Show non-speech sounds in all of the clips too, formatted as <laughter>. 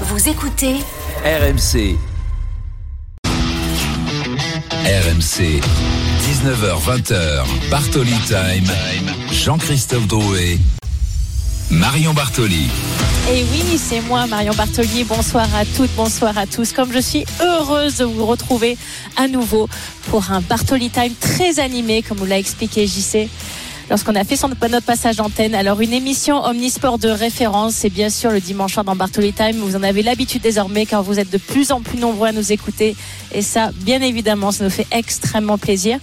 Vous écoutez RMC. RMC. 19h20h. Bartoli Time. Jean-Christophe Drouet. Marion Bartoli. Et oui, c'est moi, Marion Bartoli. Bonsoir à toutes, bonsoir à tous. Comme je suis heureuse de vous retrouver à nouveau pour un Bartoli Time très animé, comme vous l'a expliqué JC lorsqu'on a fait son, notre passage d'antenne. Alors une émission omnisport de référence, c'est bien sûr le dimanche soir dans Bartoli Time. Vous en avez l'habitude désormais car vous êtes de plus en plus nombreux à nous écouter. Et ça, bien évidemment, ça nous fait extrêmement plaisir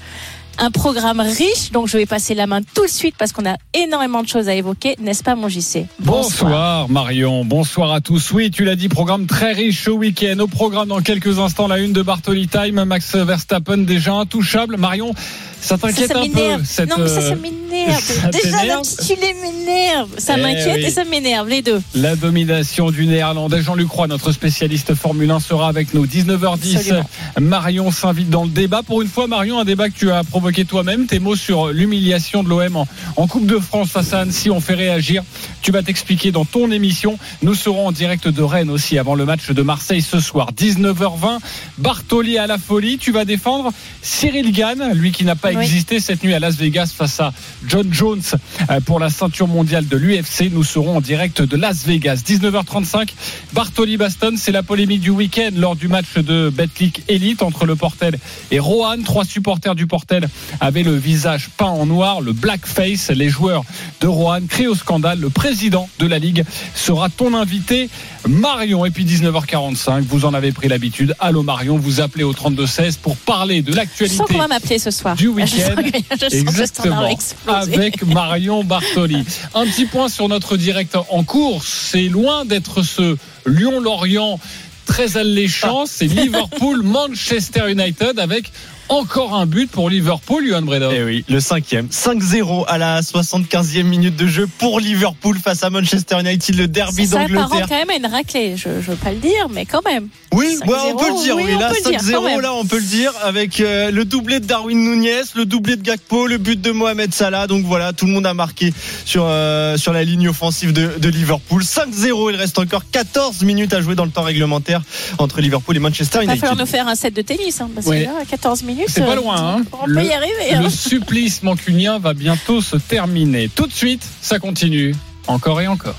un programme riche, donc je vais passer la main tout de suite parce qu'on a énormément de choses à évoquer, n'est-ce pas mon JC bonsoir. bonsoir. Marion, bonsoir à tous. Oui, tu l'as dit, programme très riche au week-end. Au programme dans quelques instants, la une de Bartoli Time, Max Verstappen déjà intouchable. Marion, ça t'inquiète un peu cette, Non mais ça, ça m'énerve. <laughs> Déjà l'intitulé m'énerve. Ça eh m'inquiète et ça m'énerve, les deux. La domination du néerlandais. Jean-Luc Roy, notre spécialiste Formule 1, sera avec nous. 19h10, Marion s'invite dans le débat. Pour une fois, Marion, un débat que tu as provoqué toi-même. Tes mots sur l'humiliation de l'OM en, en, Coupe de France face à Annecy ont fait réagir. Tu vas t'expliquer dans ton émission. Nous serons en direct de Rennes aussi avant le match de Marseille ce soir. 19h20, Bartoli à la folie. Tu vas défendre Cyril Gann, lui qui n'a pas existé cette nuit à Las Vegas face à John Jones euh, pour la ceinture mondiale de l'UFC. Nous serons en direct de Las Vegas. 19h35, Bartoli Baston, c'est la polémique du week-end lors du match de Betclic Elite entre le Portel et Rohan. Trois supporters du Portel avaient le visage peint en noir, le blackface. Les joueurs de Rohan crient au scandale. Le président de la Ligue sera ton invité, Marion. Et puis 19h45, vous en avez pris l'habitude. Allô Marion, vous appelez au 32-16 pour parler de l'actualité. qu'on va m'appeler ce soir. Du week-end. <laughs> Exactement. Avec Marion Bartoli. Un petit point sur notre direct en course. C'est loin d'être ce Lyon-Lorient très alléchant. C'est <laughs> Liverpool-Manchester United avec encore un but pour Liverpool, Johan Breda. Eh oui, le cinquième. 5-0 à la 75e minute de jeu pour Liverpool face à Manchester United, le derby d'Angleterre. Ça quand même à une raclée, je ne veux pas le dire, mais quand même. Oui, on peut le dire. Oui, là, 5-0, là, on peut le dire, avec euh, le doublé de Darwin Nunez, le doublé de Gakpo, le but de Mohamed Salah. Donc voilà, tout le monde a marqué sur, euh, sur la ligne offensive de, de Liverpool. 5-0, il reste encore 14 minutes à jouer dans le temps réglementaire entre Liverpool et Manchester United. Il va falloir nous faire un set de tennis, hein, parce que là, 14 minutes. C'est pas loin. Hein. On le, peut y arriver. Hein. Le supplice mancunien va bientôt se terminer. Tout de suite, ça continue. Encore et encore.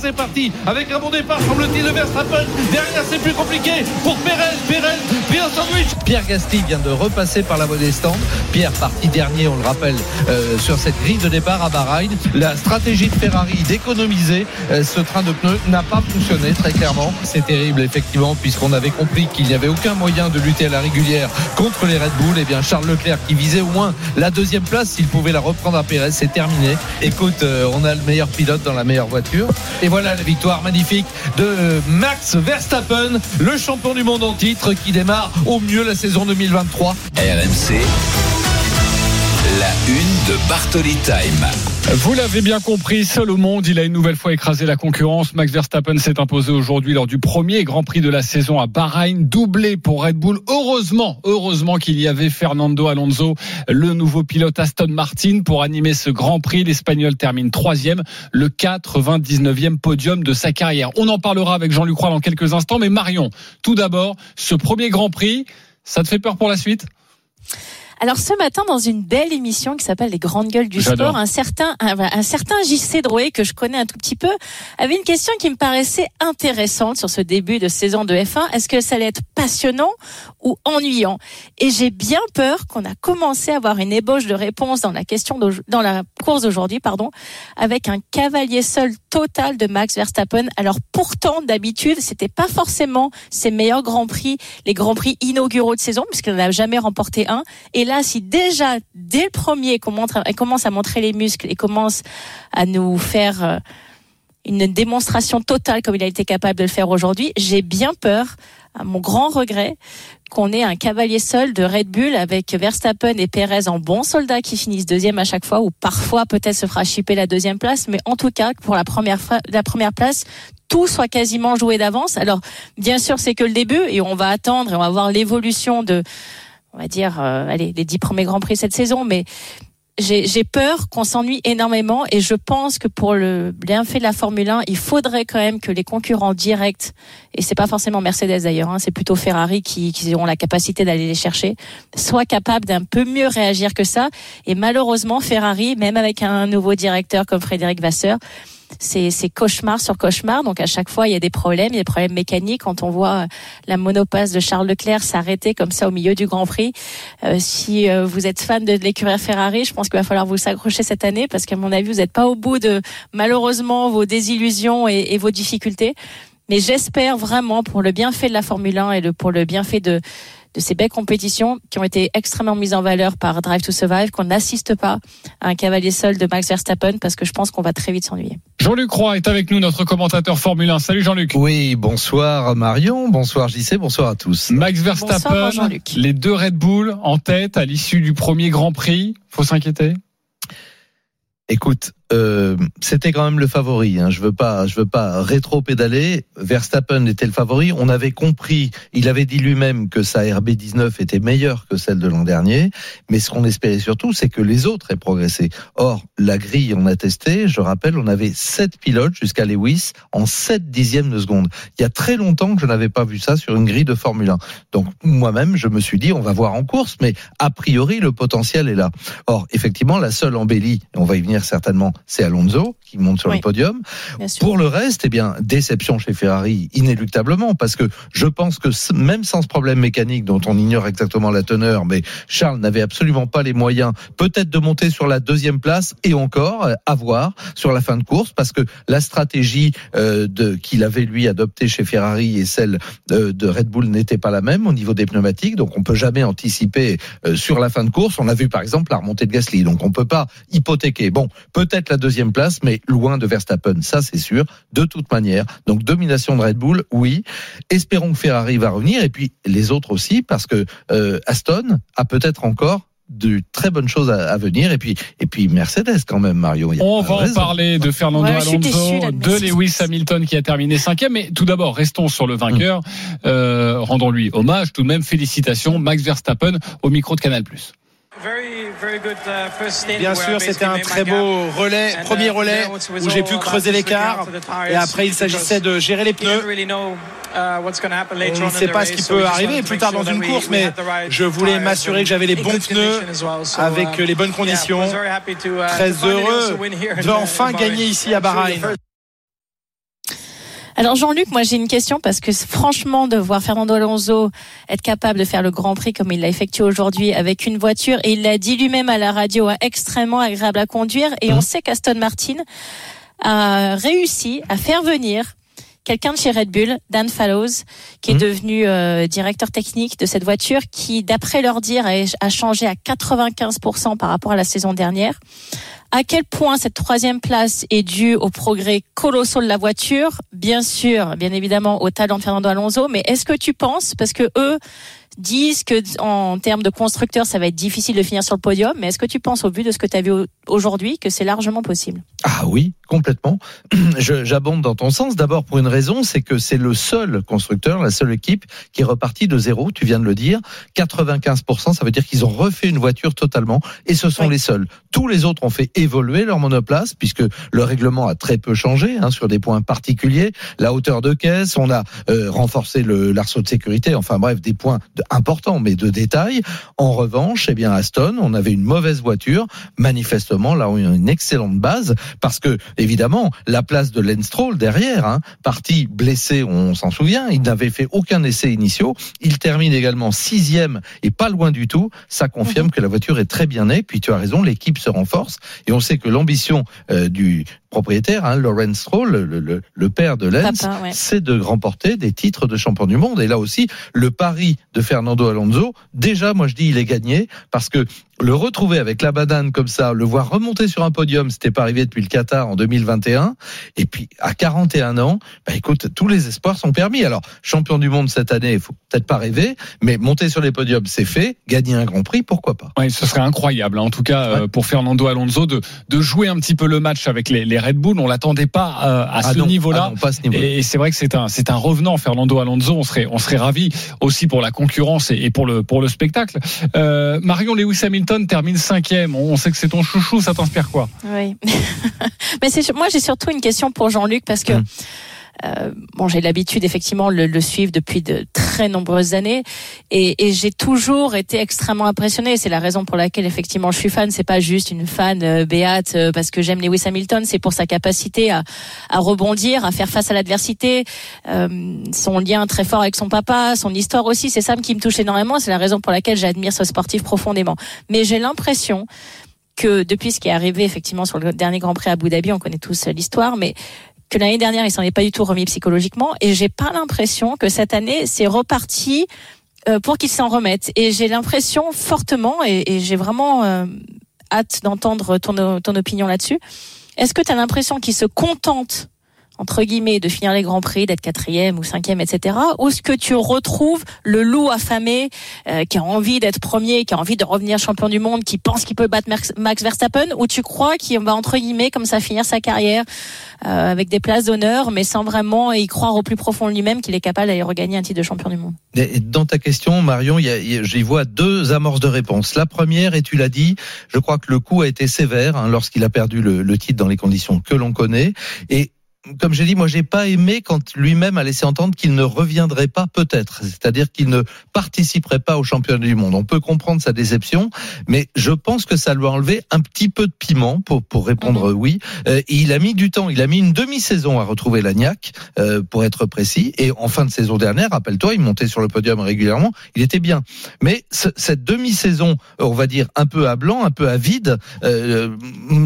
C'est parti avec un bon départ, semble-t-il, de Verstappen. Derrière, c'est plus compliqué pour Perez. Perez, bien sandwich. Pierre Gasly vient de repasser par la des stands. Pierre parti dernier, on le rappelle, euh, sur cette grille de départ à Bahreïn. La stratégie de Ferrari d'économiser euh, ce train de pneus n'a pas fonctionné très clairement. C'est terrible, effectivement, puisqu'on avait compris qu'il n'y avait aucun moyen de lutter à la régulière contre les Red Bull. Et eh bien, Charles Leclerc, qui visait au moins la deuxième place, s'il pouvait la reprendre à Perez, c'est terminé. Écoute, euh, on a le meilleur pilote dans la meilleure voiture. Et voilà la victoire magnifique de Max Verstappen, le champion du monde en titre qui démarre au mieux la saison 2023. RMC, la une de Bartoli Time. Vous l'avez bien compris, seul au monde, il a une nouvelle fois écrasé la concurrence. Max Verstappen s'est imposé aujourd'hui lors du premier Grand Prix de la saison à Bahreïn, doublé pour Red Bull. Heureusement, heureusement qu'il y avait Fernando Alonso, le nouveau pilote Aston Martin, pour animer ce Grand Prix. L'Espagnol termine troisième, le 99e podium de sa carrière. On en parlera avec Jean-Luc dans quelques instants, mais Marion, tout d'abord, ce premier Grand Prix, ça te fait peur pour la suite? Alors ce matin, dans une belle émission qui s'appelle Les Grandes Gueules du Sport, un certain, un, certain JC Drouet, que je connais un tout petit peu, avait une question qui me paraissait intéressante sur ce début de saison de F1. Est-ce que ça allait être passionnant ou ennuyant? Et j'ai bien peur qu'on a commencé à avoir une ébauche de réponse dans la question dans la course d'aujourd'hui, pardon, avec un cavalier seul total de Max Verstappen. Alors pourtant, d'habitude, c'était pas forcément ses meilleurs grands prix, les grands prix inauguraux de saison, puisqu'il n'a jamais remporté un. Et et si déjà, dès le premier, elle commence à montrer les muscles et commence à nous faire euh, une démonstration totale comme il a été capable de le faire aujourd'hui, j'ai bien peur, à mon grand regret, qu'on ait un cavalier seul de Red Bull avec Verstappen et Perez en bons soldats qui finissent deuxième à chaque fois, ou parfois peut-être se fera chipper la deuxième place, mais en tout cas, pour la première, la première place, tout soit quasiment joué d'avance. Alors, bien sûr, c'est que le début, et on va attendre et on va voir l'évolution de on va dire, euh, allez, les dix premiers grands prix cette saison, mais j'ai peur qu'on s'ennuie énormément et je pense que pour le bienfait de la Formule 1, il faudrait quand même que les concurrents directs, et c'est pas forcément Mercedes d'ailleurs, hein, c'est plutôt Ferrari qui, qui auront la capacité d'aller les chercher, soient capables d'un peu mieux réagir que ça. Et malheureusement, Ferrari, même avec un nouveau directeur comme Frédéric Vasseur, c'est cauchemar sur cauchemar. Donc à chaque fois, il y a des problèmes, il y a des problèmes mécaniques. Quand on voit la monopace de Charles Leclerc s'arrêter comme ça au milieu du Grand Prix, euh, si euh, vous êtes fan de l'écurie Ferrari, je pense qu'il va falloir vous s'accrocher cette année parce qu'à mon avis, vous n'êtes pas au bout de malheureusement vos désillusions et, et vos difficultés. Mais j'espère vraiment pour le bienfait de la Formule 1 et le, pour le bienfait de de ces belles compétitions qui ont été extrêmement mises en valeur par Drive to Survive, qu'on n'assiste pas à un cavalier seul de Max Verstappen parce que je pense qu'on va très vite s'ennuyer. Jean-Luc Roy est avec nous, notre commentateur Formule 1. Salut Jean-Luc. Oui, bonsoir Marion, bonsoir JC, bonsoir à tous. Max Verstappen, les deux Red Bull en tête à l'issue du premier Grand Prix. Faut s'inquiéter? Écoute, euh, c'était quand même le favori. Hein. Je veux pas, je veux pas rétro-pédaler. Verstappen était le favori. On avait compris, il avait dit lui-même que sa RB19 était meilleure que celle de l'an dernier. Mais ce qu'on espérait surtout, c'est que les autres aient progressé. Or, la grille, on a testé. Je rappelle, on avait sept pilotes jusqu'à Lewis en 7 dixièmes de seconde. Il y a très longtemps que je n'avais pas vu ça sur une grille de Formule 1. Donc moi-même, je me suis dit, on va voir en course, mais a priori, le potentiel est là. Or, effectivement, la seule embellie, et on va y venir certainement c'est Alonso qui monte sur le podium. Pour le reste, eh bien, déception chez Ferrari, inéluctablement, parce que je pense que même sans ce problème mécanique dont on ignore exactement la teneur, mais Charles n'avait absolument pas les moyens, peut-être de monter sur la deuxième place et encore euh, à voir sur la fin de course, parce que la stratégie euh, de qu'il avait lui adoptée chez Ferrari et celle de, de Red Bull n'était pas la même au niveau des pneumatiques, donc on peut jamais anticiper euh, sur la fin de course. On a vu par exemple la remontée de Gasly, donc on peut pas hypothéquer. Bon, peut-être la deuxième place, mais loin de Verstappen, ça c'est sûr, de toute manière. Donc domination de Red Bull, oui. Espérons que Ferrari va revenir, et puis les autres aussi, parce que euh, Aston a peut-être encore de très bonnes choses à, venir et puis et puis Mercedes quand même Mario. On va en parler de Fernando Alonso de, Lewis Hamilton qui a terminé cinquième. Mais tout d'abord restons sur le vainqueur. Euh, rendons-lui hommage. Tout de même félicitations Max Verstappen au micro de Canal+ Bien sûr, c'était un très beau relais, premier uh, relais où j'ai pu creuser l'écart. Et après, il s'agissait de gérer les pneus. Uh, On ne sait pas ce qui peut arriver plus tard dans une course, mais je voulais m'assurer que j'avais les bons pneus avec les bonnes conditions. Très heureux de enfin gagner ici à Bahreïn. Alors Jean-Luc, moi j'ai une question parce que franchement de voir Fernando Alonso être capable de faire le Grand Prix comme il l'a effectué aujourd'hui avec une voiture et il l'a dit lui-même à la radio extrêmement agréable à conduire et on mmh. sait qu'Aston Martin a réussi à faire venir quelqu'un de chez Red Bull, Dan Fallows, qui est mmh. devenu euh, directeur technique de cette voiture, qui, d'après leur dire, a, changé à 95% par rapport à la saison dernière. À quel point cette troisième place est due au progrès colossal de la voiture? Bien sûr, bien évidemment, au talent de Fernando Alonso, mais est-ce que tu penses, parce que eux disent que en termes de constructeurs, ça va être difficile de finir sur le podium, mais est-ce que tu penses, au vu de ce que tu as vu aujourd'hui, que c'est largement possible? Ah oui, complètement. <clears throat> J'abonde dans ton sens. D'abord pour une raison, c'est que c'est le seul constructeur, la seule équipe qui est repartie de zéro. Tu viens de le dire. 95%, ça veut dire qu'ils ont refait une voiture totalement, et ce sont les seuls. Tous les autres ont fait évoluer leur monoplace, puisque le règlement a très peu changé hein, sur des points particuliers. La hauteur de caisse, on a euh, renforcé le l'arceau de sécurité. Enfin bref, des points importants, mais de détail. En revanche, eh bien Aston, on avait une mauvaise voiture. Manifestement, là, on a une excellente base parce que évidemment, la place de Lenstroll derrière, hein, parti blessé, on s'en souvient, il n'avait fait aucun essai initiaux. Il termine également sixième et pas loin du tout. Ça confirme mhm. que la voiture est très bien née. Puis tu as raison, l'équipe se renforce et on sait que l'ambition euh, du propriétaire, hein, Lawrence Stroll, le, le, père de Lens, c'est de remporter des titres de champion du monde. Et là aussi, le pari de Fernando Alonso, déjà, moi je dis, il est gagné parce que le retrouver avec la banane comme ça, le voir remonter sur un podium, c'était pas arrivé depuis le Qatar en 2021. Et puis à 41 ans, bah écoute, tous les espoirs sont permis. Alors champion du monde cette année, il faut peut-être pas rêver, mais monter sur les podiums, c'est fait. Gagner un Grand Prix, pourquoi pas? Oui, ce serait incroyable. Hein. En tout cas, euh, pour Fernando Alonso de, de jouer un petit peu le match avec les, les Red Bull, on l'attendait pas euh, à, ah ce niveau-là. Ah et, c'est vrai que c'est un c'est un revenant, Fernando Alonso. On serait on serait ravi aussi pour la concurrence et, pour le pour le spectacle. Euh, Marion Lewis Hamilton Hamilton termine cinquième. On sait que c'est ton chouchou, ça t'inspire quoi? Oui. <laughs> Mais moi j'ai surtout une question pour Jean-Luc parce que. Hum. Euh, bon, j'ai l'habitude effectivement de le, le, suivre depuis de très nombreuses années et, et j'ai toujours été extrêmement impressionnée. C'est la raison pour laquelle effectivement je suis fan. C'est pas juste une fan euh, béate euh, parce que j'aime Lewis Hamilton. C'est pour sa capacité à, à, rebondir, à faire face à l'adversité, euh, son lien très fort avec son papa, son histoire aussi. C'est ça qui me touche énormément. C'est la raison pour laquelle j'admire ce sportif profondément. Mais j'ai l'impression que depuis ce qui est arrivé effectivement sur le dernier Grand Prix à Abu Dhabi, on connaît tous l'histoire, mais l'année dernière, il s'en est pas du tout remis psychologiquement. Et j'ai pas l'impression que cette année, c'est reparti euh, pour qu'il s'en remette. Et j'ai l'impression fortement, et, j'ai vraiment euh, hâte d'entendre ton, ton opinion là-dessus. Est-ce que tu as l'impression qu'il se contente entre guillemets, de finir les grands prix, d'être quatrième ou cinquième, etc. Ou est-ce que tu retrouves le loup affamé euh, qui a envie d'être premier, qui a envie de revenir champion du monde, qui pense qu'il peut battre Max Verstappen, ou tu crois qu'il va entre guillemets comme ça finir sa carrière euh, avec des places d'honneur, mais sans vraiment y croire au plus profond lui-même qu'il est capable d'aller regagner un titre de champion du monde? Dans ta question, Marion, j'y vois deux amorces de réponse. La première, et tu l'as dit, je crois que le coup a été sévère hein, lorsqu'il a perdu le, le titre dans les conditions que l'on connaît, et comme j'ai dit, moi, j'ai pas aimé quand lui-même a laissé entendre qu'il ne reviendrait pas, peut-être. C'est-à-dire qu'il ne participerait pas au championnat du monde. On peut comprendre sa déception, mais je pense que ça lui a enlevé un petit peu de piment pour pour répondre mhm. oui. Euh, il a mis du temps. Il a mis une demi-saison à retrouver l'agnac, euh, pour être précis. Et en fin de saison dernière, rappelle-toi, il montait sur le podium régulièrement. Il était bien. Mais cette demi-saison, on va dire un peu à blanc, un peu à vide, euh,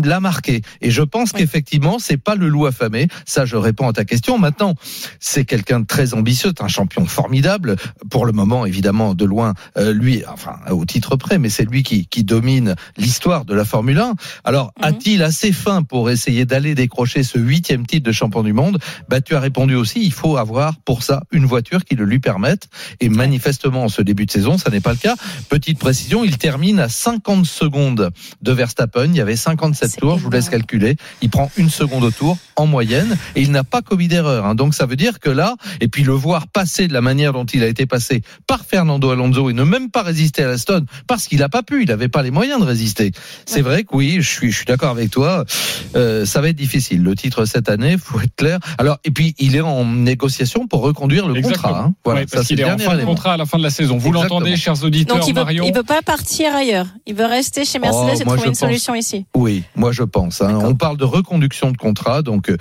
l'a marqué. Et je pense qu'effectivement, c'est pas le loup affamé ça, je réponds à ta question. Maintenant, c'est quelqu'un de très ambitieux, un champion formidable. Pour le moment, évidemment, de loin, euh, lui, enfin, au titre près, mais c'est lui qui, qui domine l'histoire de la Formule 1. Alors, mhm. a-t-il assez faim pour essayer d'aller décrocher ce huitième titre de champion du monde? Bah, tu as répondu aussi. Il faut avoir pour ça une voiture qui le lui permette. Et manifestement, en ce début de saison, ça n'est pas le cas. Petite précision, il termine à 50 secondes de Verstappen. Il y avait 57 tours. Je vous laisse calculer. Il prend une seconde au tour en moyenne et il n'a pas commis d'erreur. Hein. Donc ça veut dire que là, et puis le voir passer de la manière dont il a été passé par Fernando Alonso et ne même pas résister à la Stone parce qu'il n'a pas pu, il n'avait pas les moyens de résister. C'est vrai que oui, je suis, je suis d'accord avec toi. Euh, ça va être difficile. Le titre cette année, faut être clair. Alors et puis il est en négociation pour reconduire le contrat. Hein. Voilà, parce qu'il est en fin de contrat à la fin de la saison. Vous l'entendez, chers auditeurs. Donc il veut, il veut pas partir ailleurs. Il veut rester chez Mercedes oh, et trouver une solution ici. Oui, moi je pense. Hein. On parle de reconduction de contrat, donc euh,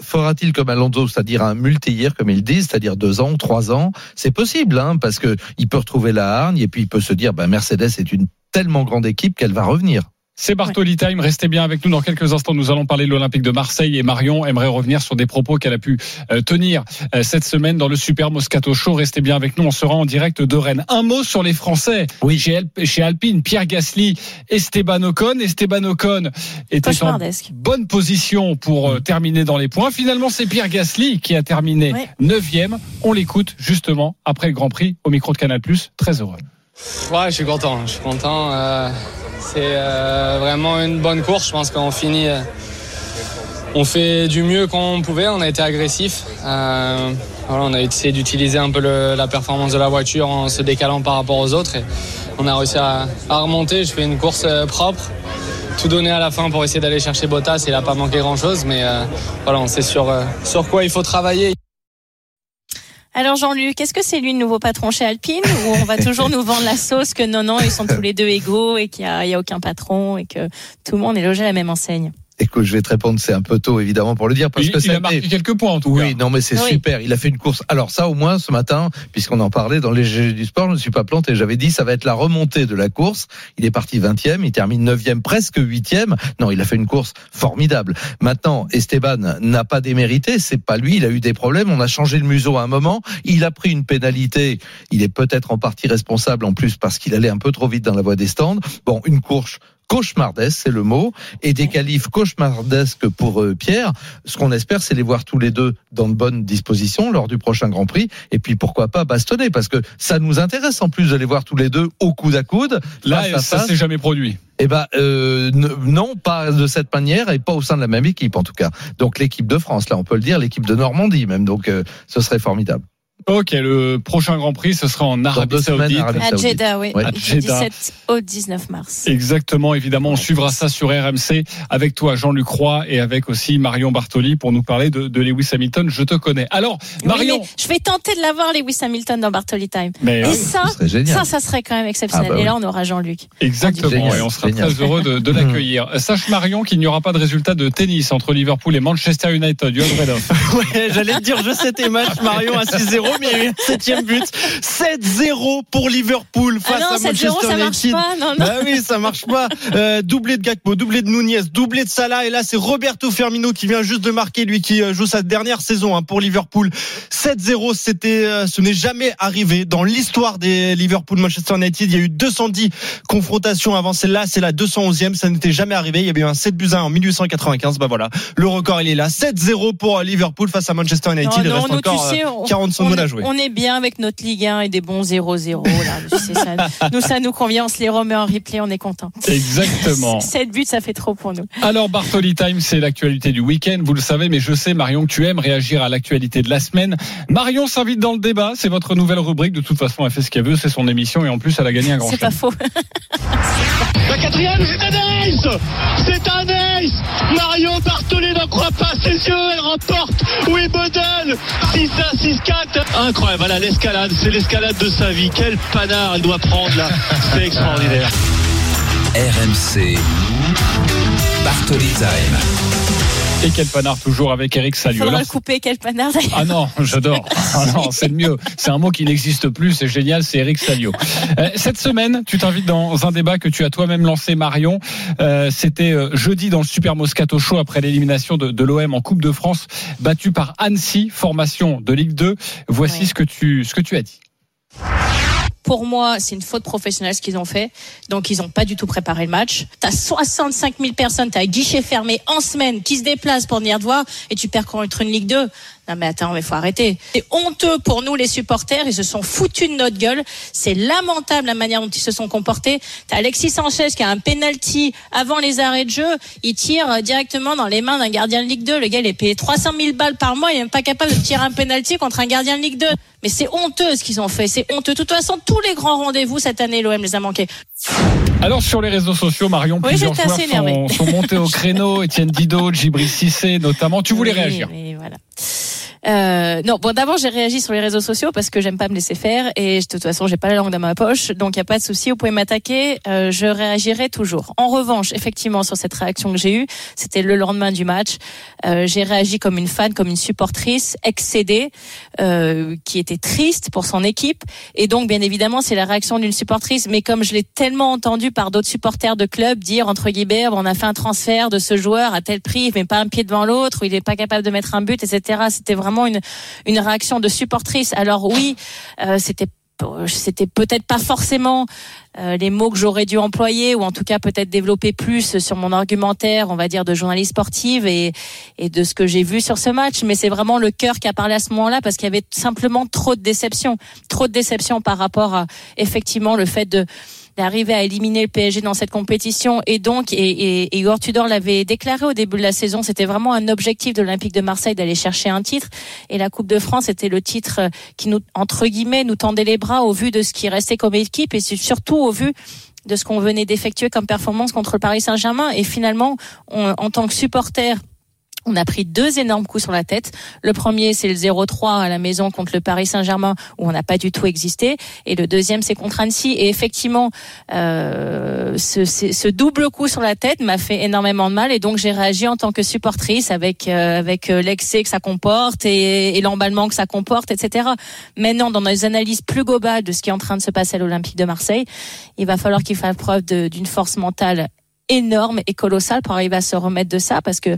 fera-t-il comme Alonso, c'est-à-dire un multi-year, comme ils disent, c'est-à-dire deux ans, trois ans? C'est possible, hein, parce que il peut retrouver la hargne et puis il peut se dire, ben Mercedes est une tellement grande équipe qu'elle va revenir. C'est Bartoli Time. Restez bien avec nous. Dans quelques instants, nous allons parler de l'Olympique de Marseille et Marion aimerait revenir sur des propos qu'elle a pu euh, tenir euh, cette semaine dans le Super Moscato Show. Restez bien avec nous. On sera en direct de Rennes. Un mot sur les Français. Oui. Chez, Alpine, Pierre Gasly, Esteban Ocon. Esteban Ocon était en bonne position pour euh, terminer dans les points. Finalement, c'est Pierre Gasly qui a terminé neuvième. On l'écoute justement après le Grand Prix au micro de Canal+. Très heureux. Ouais, je suis content. Je suis content. C'est euh, vraiment une bonne course. Je pense qu'on finit. Euh, on fait du mieux qu'on pouvait. On a été agressif. Euh, on a essayé d'utiliser un peu la performance de la voiture en se décalant par rapport aux autres. Et on a réussi à, remonter. Je fais une course propre tout donné à la fin pour essayer d'aller chercher Bottas. Il n'a pas manqué grand chose, mais voilà, on sait sur quoi il faut travailler. Alors Jean-Luc, est-ce que c'est lui le nouveau patron chez Alpine ou on va toujours nous vendre la sauce que non, non, ils sont tous les deux égaux et qu'il n'y a, a, aucun patron et que tout le monde est logé à la même enseigne? Écoute, je vais te répondre, c'est un peu tôt évidemment pour le dire parce que il a marqué quelques points en tout oui, cas. Oui, non mais c'est super. Il a fait une course. Alors ça au moins ce matin, puisqu'on en parlait dans les GG du sport, je ne suis pas planté. J'avais dit ça va être la remontée de la course. Il est parti 20e, il termine 9e, presque 8e. Non, il a fait une course formidable. Maintenant, Esteban n'a pas démérité. C'est pas lui. Il a eu des problèmes. On a changé le museau à un moment. Il a pris une pénalité. Il est peut-être en partie responsable en plus parce qu'il allait un peu trop vite dans la voie des stands. Bon, une course cauchemardesque, c'est le mot, et des qualifs cauchemardesques pour euh, Pierre. Ce qu'on espère, c'est les voir tous les deux dans de bonnes dispositions lors du prochain Grand Prix, et puis pourquoi pas bastonner, parce que ça nous intéresse en plus de les voir tous les deux au coude à coude. Là, ça s'est jamais produit. Eh ben euh, non, pas de cette manière et pas au sein de la même équipe en tout cas. Donc l'équipe de France, là, on peut le dire, l'équipe de Normandie même. Donc euh, ce serait formidable. Ok, le prochain Grand Prix, ce sera en Arabie Saoudite. À Jeddah, oui. Du 17 au 19 mars. Exactement, évidemment, on suivra ça sur RMC avec toi, Jean-Luc Roy, et avec aussi Marion Bartoli pour nous parler de, de Lewis Hamilton. Je te connais. Alors, Marion. je vais tenter de l'avoir, Lewis Hamilton, dans Bartoli Time. Mais, et ça, ça, ça serait quand même exceptionnel. Ah bah et là, on aura Jean-Luc. Exactement, et on sera très heureux de, de <laughs> l'accueillir. Sache, Marion, qu'il n'y aura pas de résultat de tennis entre Liverpool et Manchester United. <laughs> ouais, j'allais te dire, je sais tes matchs, Marion, à 6-0 septième but. 7-0 pour Liverpool ah face à Manchester United. Non, non. Ah oui, ça marche pas. Euh, doublé de Gakpo, doublé de Nunez, doublé de Salah. Et là, c'est Roberto Firmino qui vient juste de marquer, lui qui euh, joue sa dernière saison hein, pour Liverpool. 7-0, c'était, euh, ce n'est jamais arrivé dans l'histoire des Liverpool-Manchester United. Il y a eu 210 confrontations avant celle-là. C'est la 211e. Ça n'était jamais arrivé. Il y avait eu un 7 buts 1 en 1895. Bah voilà. Le record, il est là. 7-0 pour Liverpool face à Manchester United. il reste encore 40 secondes à jouer. On est bien avec notre Ligue 1 et des bons 0-0. nous, ça nous convient. On se les remet en replay. On est content. Exactement. <laughs> 7 buts, ça fait trop pour nous. Alors, Bartoli Time, c'est l'actualité du week-end. Vous le savez, mais je sais, Marion, que tu aimes réagir à l'actualité de la semaine. Marion s'invite dans le débat. C'est votre nouvelle rubrique. De toute façon, elle fait ce qu'elle veut. C'est son émission. Et en plus, elle a gagné un grand C'est pas faux. La quatrième, c'est un ace C'est un ace Marion Bartoli n'en croit pas ses yeux. Elle remporte Wimbledon 6-1, 6-4. Incroyable. Voilà l'escalade. C'est l'escalade de sa vie. Quel panard elle doit prendre là. C'est extraordinaire. RMC. Bartoli. Et quel panard toujours avec Eric Salio. Faudra le couper, quel panard. Ah non, j'adore. Ah non, <laughs> c'est le mieux. C'est un mot qui n'existe plus, c'est génial, c'est Eric Salio. Euh, cette semaine, tu t'invites dans un débat que tu as toi-même lancé, Marion. Euh, C'était euh, jeudi dans le Super Moscato Show après l'élimination de, de l'OM en Coupe de France, battu par Annecy, formation de Ligue 2. Voici ce que tu ce que tu as dit pour moi, c'est une faute professionnelle ce qu'ils ont fait. Donc, ils n'ont pas du tout préparé le match. T'as 65 000 personnes, t'as un guichet fermé en semaine qui se déplacent pour venir te voir et tu perds contre une Ligue 2. Non mais attends, mais faut arrêter. C'est honteux pour nous les supporters, ils se sont foutus de notre gueule. C'est lamentable la manière dont ils se sont comportés. T'as Alexis Sanchez qui a un penalty avant les arrêts de jeu, il tire directement dans les mains d'un gardien de Ligue 2. Le gars il est payé 300 000 balles par mois, il est même pas capable de tirer un penalty contre un gardien de Ligue 2. Mais c'est honteux ce qu'ils ont fait, c'est honteux. De toute façon, tous les grands rendez-vous cette année, l'OM les a manqués. Alors sur les réseaux sociaux, Marion, plusieurs joueurs sont, sont, montés au créneau. <laughs> Étienne Didot, Djibril Cissé notamment. Tu voulais réagir voilà. Euh, non, bon, d'abord j'ai réagi sur les réseaux sociaux parce que j'aime pas me laisser faire et de toute façon j'ai pas la langue dans ma poche, donc y a pas de souci, vous pouvez m'attaquer, euh, je réagirai toujours. En revanche, effectivement, sur cette réaction que j'ai eue, c'était le lendemain du match, euh, j'ai réagi comme une fan, comme une supportrice excédée, euh, qui était triste pour son équipe et donc bien évidemment c'est la réaction d'une supportrice, mais comme je l'ai tellement entendu par d'autres supporters de club dire entre guillemets, on a fait un transfert de ce joueur à tel prix, mais pas un pied devant l'autre, il est pas capable de mettre un but, etc. C'était vraiment une, une réaction de supportrice. Alors oui, euh, c'était c'était peut-être pas forcément euh, les mots que j'aurais dû employer ou en tout cas peut-être développer plus sur mon argumentaire, on va dire de journaliste sportive et, et de ce que j'ai vu sur ce match. Mais c'est vraiment le cœur qui a parlé à ce moment-là parce qu'il y avait simplement trop de déception, trop de déception par rapport à effectivement le fait de d'arriver à éliminer le PSG dans cette compétition. Et donc, et, et, et Igor Tudor l'avait déclaré au début de la saison, c'était vraiment un objectif de l'Olympique de Marseille d'aller chercher un titre. Et la Coupe de France était le titre qui nous, entre guillemets, nous tendait les bras au vu de ce qui restait comme équipe et surtout au vu de ce qu'on venait d'effectuer comme performance contre le Paris Saint-Germain. Et finalement, en tant que supporter on a pris deux énormes coups sur la tête. Le premier, c'est le 0-3 à la maison contre le Paris Saint-Germain, où on n'a pas du tout existé. Et le deuxième, c'est contre Annecy. Et effectivement, euh, ce, ce, double coup sur la tête m'a fait énormément de mal. Et donc, j'ai réagi en tant que supportrice avec euh, avec euh, l'excès que ça comporte et, et l'emballement que ça comporte, etc. Maintenant, dans les analyses plus globales de ce qui est en train de se passer à l'Olympique de Marseille, il va falloir qu'il fasse preuve d'une force mentale énorme et colossal pour arriver à se remettre de ça parce que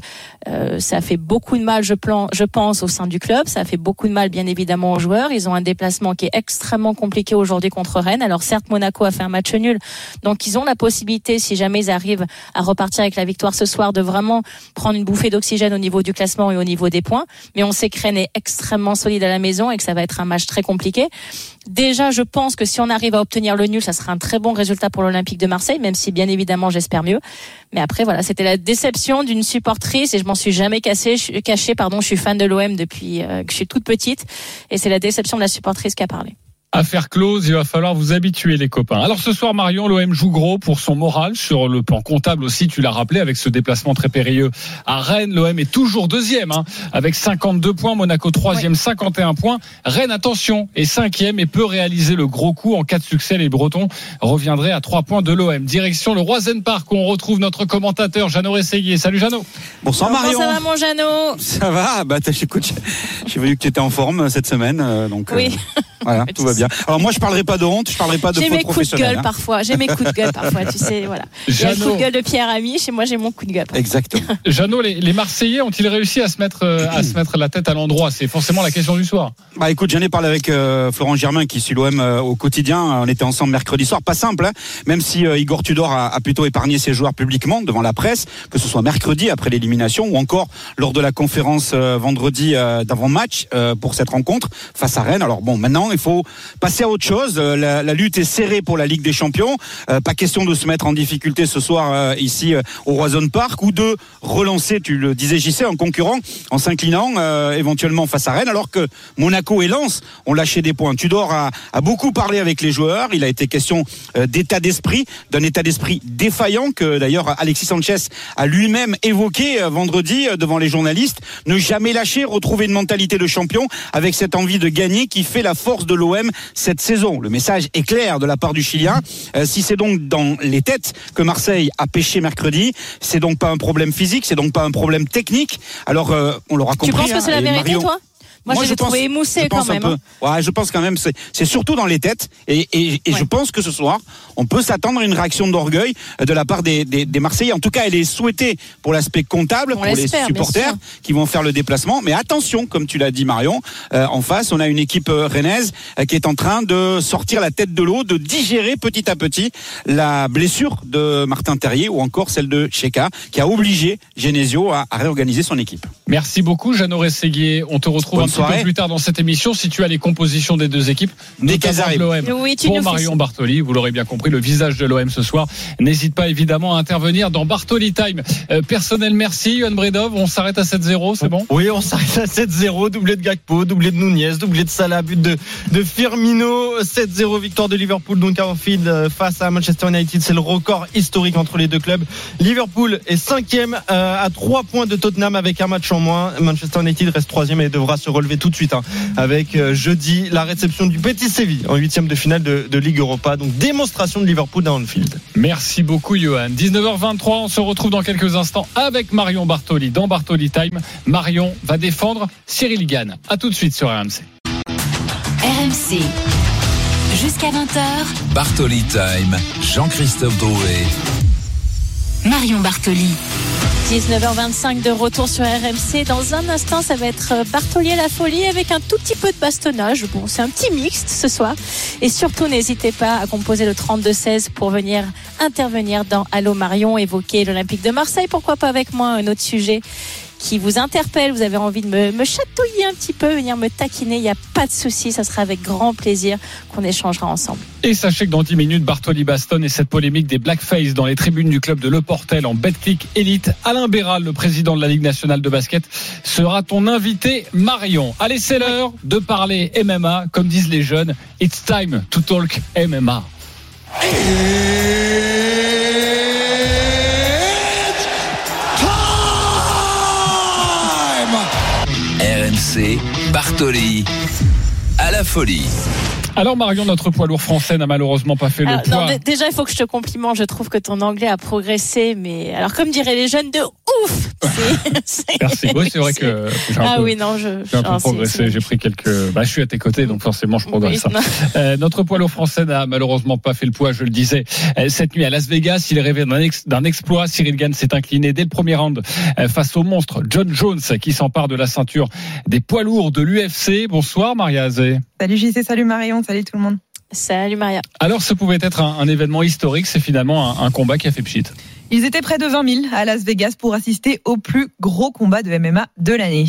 euh, ça fait beaucoup de mal, je, plan, je pense, au sein du club. Ça fait beaucoup de mal, bien évidemment, aux joueurs. Ils ont un déplacement qui est extrêmement compliqué aujourd'hui contre Rennes. Alors certes, Monaco a fait un match nul, donc ils ont la possibilité, si jamais ils arrivent à repartir avec la victoire ce soir, de vraiment prendre une bouffée d'oxygène au niveau du classement et au niveau des points. Mais on sait que Rennes est extrêmement solide à la maison et que ça va être un match très compliqué. Déjà, je pense que si on arrive à obtenir le nul, ça sera un très bon résultat pour l'Olympique de Marseille, même si bien évidemment j'espère mieux. Mais après, voilà, c'était la déception d'une supportrice et je m'en suis jamais cassée, cachée. Pardon, je suis fan de l'OM depuis que je suis toute petite et c'est la déception de la supportrice qui a parlé. Affaire close, il va falloir vous habituer les copains. Alors ce soir Marion, l'OM joue gros pour son moral sur le plan comptable aussi, tu l'as rappelé avec ce déplacement très périlleux à Rennes. L'OM est toujours deuxième hein, avec 52 points, Monaco troisième, 51 points. Rennes attention est cinquième et peut réaliser le gros coup en cas de succès. Les Bretons reviendraient à 3 points de l'OM. Direction le Roisen Park où on retrouve notre commentateur Jeannot Rességuier. Salut Jeannot. Bonsoir Marion. Comment ça va mon Jeannot? Ça va? Bah écoute, j'ai vu que tu étais en forme euh, cette semaine, euh, donc. Oui. Voilà, <laughs> tout va bien. Alors moi, je parlerai pas de honte, je parlerai pas de J'ai mes coups de gueule hein. parfois. J'ai mes coups de gueule parfois, tu sais, voilà. Il y a le coup de gueule de Pierre Ami, chez moi j'ai mon coup de gueule. Exactement. <laughs> Jeannot, les, les, Marseillais ont-ils réussi à se mettre euh, à se mettre la tête à l'endroit? C'est forcément la question du soir. Bah écoute, j'en ai parlé avec euh, Florent Germain qui suit l'OM euh, au quotidien. On était ensemble mercredi soir, pas simple, hein même si euh, Igor Tudor a, a, plutôt épargné ses joueurs publiquement devant la presse, que ce soit mercredi après l'élimination ou encore lors de la conférence vendredi d'avant match pour cette rencontre face à Rennes. Alors bon, maintenant il faut passer à autre chose. La, la, lutte est serrée pour la Ligue des Champions. pas question de se mettre en difficulté ce soir ici au Roison Park ou de relancer, tu le disais JC, un concurrent en s'inclinant éventuellement face à Rennes, alors que Monaco et Lens ont lâché des points. Tudor a, a beaucoup parlé avec les joueurs. Il a été question d'état d'esprit, d'un état d'esprit défaillant que d'ailleurs Alexis Sanchez a lui-même évoqué vendredi devant les journalistes. Ne jamais lâcher, retrouver une mentalité de champion avec cette envie de gagner qui fait la force de l'OM cette saison. Le message est clair de la part du Chilien. Euh, si c'est donc dans les têtes que Marseille a pêché mercredi, c'est donc pas un problème physique, c'est donc pas un problème technique. Alors euh, on l'aura compris. Tu penses que c'est la vérité, toi? Moi, Moi je l'ai trouvé émoussé quand même. Hein. Ouais, je pense quand même, c'est surtout dans les têtes. Et, et, et ouais. je pense que ce soir, on peut s'attendre à une réaction d'orgueil de la part des, des, des, Marseillais. En tout cas, elle est souhaitée pour l'aspect comptable, on pour les supporters qui vont faire le déplacement. Mais attention, comme tu l'as dit Marion, euh, en face, on a une équipe rennaise euh, qui est en train de sortir la tête de l'eau, de digérer petit à petit la blessure de Martin Terrier ou encore celle de Cheka, qui a obligé Genesio à, à réorganiser son équipe. Merci beaucoup, Jeannot Rességuier. On te retrouve Bonne un petit peu plus tard dans cette émission si tu as les compositions des deux équipes, notamment de l'OM. Oui, tu Pour Marion Bartoli, vous l'aurez bien compris, le visage de l'OM ce soir. N'hésite pas évidemment à intervenir dans Bartoli Time. Euh, personnel, merci. Yohan Bredov, on s'arrête à 7-0, c'est bon? Oui, on s'arrête à 7-0. Doublé de Gakpo, doublé de Nunez, doublé de Salah, but de, de Firmino. 7-0, victoire de Liverpool, donc à Anfield face à Manchester United. C'est le record historique entre les deux clubs. Liverpool est cinquième euh, à 3 points de Tottenham avec un match en moins. Manchester United reste troisième et devra se relever tout de suite hein, avec euh, jeudi la réception du Petit Séville en huitième de finale de, de, Ligue Europa. Donc démonstration de Liverpool à Anfield. Merci beaucoup Johan. 19h23, on se retrouve dans quelques instants avec Marion Bartoli dans Bartoli Time. Marion va défendre Cyril Gann. À tout de suite sur RMC. RMC. Jusqu'à 20h. Bartoli Time. Jean-Christophe Drouet. Marion Bartoli. 19h25 de retour sur RMC. Dans un instant, ça va être Bartolier la folie avec un tout petit peu de bastonnage. Bon, c'est un petit mixte ce soir. Et surtout, n'hésitez pas à composer le 32-16 pour venir intervenir dans Allo Marion, évoquer l'Olympique de Marseille. Pourquoi pas avec moi un autre sujet qui vous interpelle, vous avez envie de me, me chatouiller un petit peu, venir me taquiner, il n'y a pas de souci, ça sera avec grand plaisir qu'on échangera ensemble. Et sachez que dans 10 minutes, Bartoli Baston et cette polémique des blackface dans les tribunes du club de Le Portel en Betclic Elite, Alain Béral, le président de la Ligue nationale de basket, sera ton invité Marion. Allez, c'est l'heure de parler MMA, comme disent les jeunes, it's time to talk MMA. RMC, Bartoli, à la folie. Alors Marion, notre poids lourd français n'a malheureusement pas fait alors, le poids. Non, déjà, il faut que je te complimente. Je trouve que ton anglais a progressé, mais alors comme diraient les jeunes, de ouf. <laughs> Merci. Oui, c'est vrai que j'ai un ah peu, oui, non, je, j'ai un peu ah, progressé. J'ai pris quelques. Bah, je suis à tes côtés, donc forcément, je progresse. Oui, euh, notre poids lourd français n'a malheureusement pas fait le poids. Je le disais euh, cette nuit à Las Vegas. Il est rêvé d'un, ex, d'un exploit. Cyril Gann s'est incliné dès le premier round euh, face au monstre John Jones, qui s'empare de la ceinture des poids lourds de l'UFC. Bonsoir, Maria Azé. Salut JC, salut Marion, salut tout le monde. Salut Maria. Alors, ce pouvait être un, un événement historique. C'est finalement un, un, combat qui a fait pchit. Ils étaient près de 20 000 à Las Vegas pour assister au plus gros combat de MMA de l'année.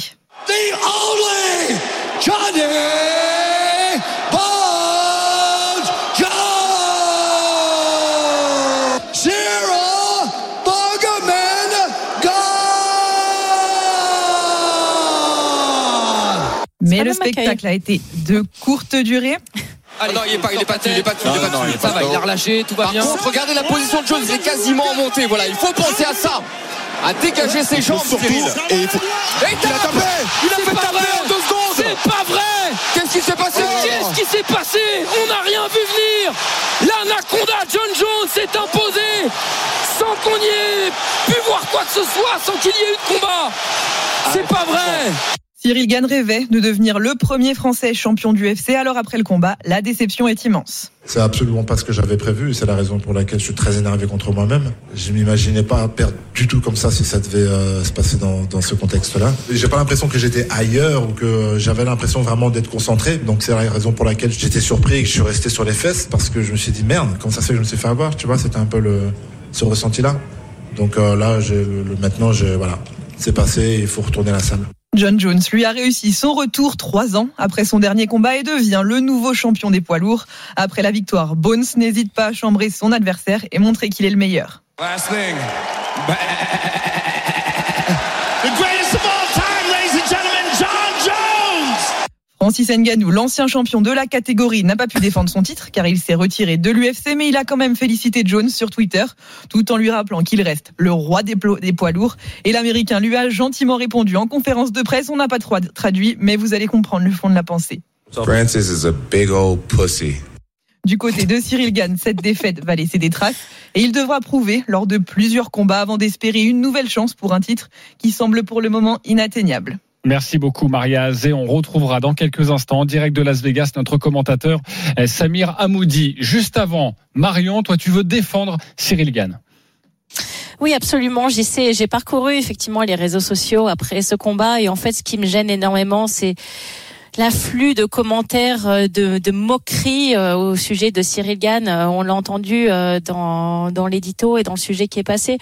The only Johnny Mais le spectacle a été de courte durée. Allez, non, il est pas, il est pas il est pas il est pas. Ça va, il a relâché, tout va bien. Contre, regardez la position de Jones, il est quasiment en montée. Voilà, il faut penser à ça. À dégager ses jambes, Cyril. Et il, faut... Et il, a tapé Il a fait taper en deux secondes C'est pas vrai Qu'est-ce qui s'est passé Qu'est-ce qui s'est passé On n'a rien vu venir L'anaconda John Jones s'est imposé sans qu'on y ait pu voir quoi que ce soit, sans qu'il y ait eu de combat. C'est pas vrai Cyril Gann rêvait de devenir le premier Français champion du UFC. Alors après le combat, la déception est immense. C'est absolument pas ce que j'avais prévu. C'est la raison pour laquelle je suis très énervé contre moi-même. Je m'imaginais pas perdre du tout comme ça si ça devait euh, se passer dans, ce contexte-là. J'ai pas l'impression que j'étais ailleurs ou que j'avais l'impression vraiment d'être concentré. Donc c'est la raison pour laquelle j'étais surpris et que je suis resté sur les fesses parce que je me suis dit merde, comment ça se fait que je me suis fait avoir? Tu vois, c'était un peu ce ressenti-là. Donc euh, là, maintenant, voilà, c'est passé. Il faut retourner à la salle. John Jones lui a réussi son retour trois ans après son dernier combat et devient le nouveau champion des poids lourds. Après la victoire, Bones n'hésite pas à chambrer son adversaire et montrer qu'il est le meilleur. Thing. The greatest of all time, ladies and gentlemen, John Jones! Francis Ngannou, l'ancien champion de la catégorie, n'a pas pu défendre son titre car il s'est retiré de l'UFC, mais il a quand même félicité Jones sur Twitter, tout en lui rappelant qu'il reste le roi des, des poids lourds. Et l'Américain lui a gentiment répondu en conférence de presse. On n'a pas traduit, mais vous allez comprendre le fond de la pensée. Francis is a big old pussy. Du côté de Cyril Gann, cette défaite va laisser des traces et il devra prouver lors de plusieurs combats avant d'espérer une nouvelle chance pour un titre qui semble pour le moment inatteignable. Merci beaucoup Maria Azé. On retrouvera dans quelques instants en direct de Las Vegas notre commentateur eh, Samir Hamoudi. Juste avant, Marion, toi tu veux défendre Cyril Gann. Oui, absolument. J'ai j'ai parcouru effectivement les réseaux sociaux après ce combat et en fait, ce qui me gêne énormément, c'est l'afflux de commentaires, euh, de, moqueries euh, au sujet de Cyril Gann. Euh, on l'a entendu dans l'édito et dans le sujet qui est passé.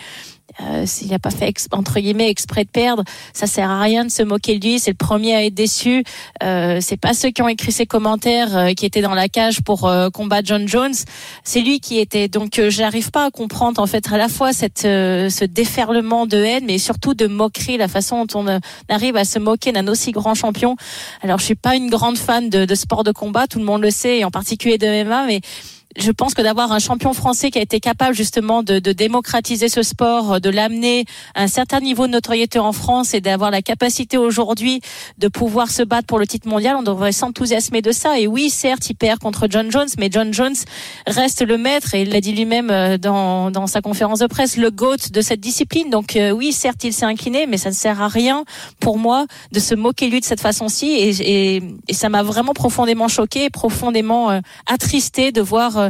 Euh, s'il n'a pas fait entre guillemets exprès de perdre, ça sert à rien de se moquer de lui. C'est le premier à être déçu. Euh, c'est pas ceux qui ont écrit ces commentaires euh, qui étaient dans la cage pour euh, combattre John Jones. C'est lui qui était. Donc j'arrive pas à comprendre en fait à la fois cette ce déferlement de haine, mais surtout de moquerie, la façon dont on arrive à se moquer d'un aussi grand champion. Alors je suis pas une grande fan de, de sport de combat, tout le monde le sait, et en particulier de MMA, mais je pense que d'avoir un champion français qui a été capable justement de, de démocratiser ce sport, de l'amener à un certain niveau de notoriété en France et d'avoir la capacité aujourd'hui de pouvoir se battre pour le titre mondial, on devrait s'enthousiasmer de ça. Et oui, certes, il perd contre John Jones, mais John Jones reste le maître et il l'a dit lui-même euh, dans, dans sa conférence de presse, le GOAT de cette discipline. Donc euh, oui, certes, il s'est incliné, mais ça ne sert à rien pour moi de se moquer lui de cette façon-ci. Et, et, et, ça m'a vraiment profondément choqué, profondément euh, attristé de voir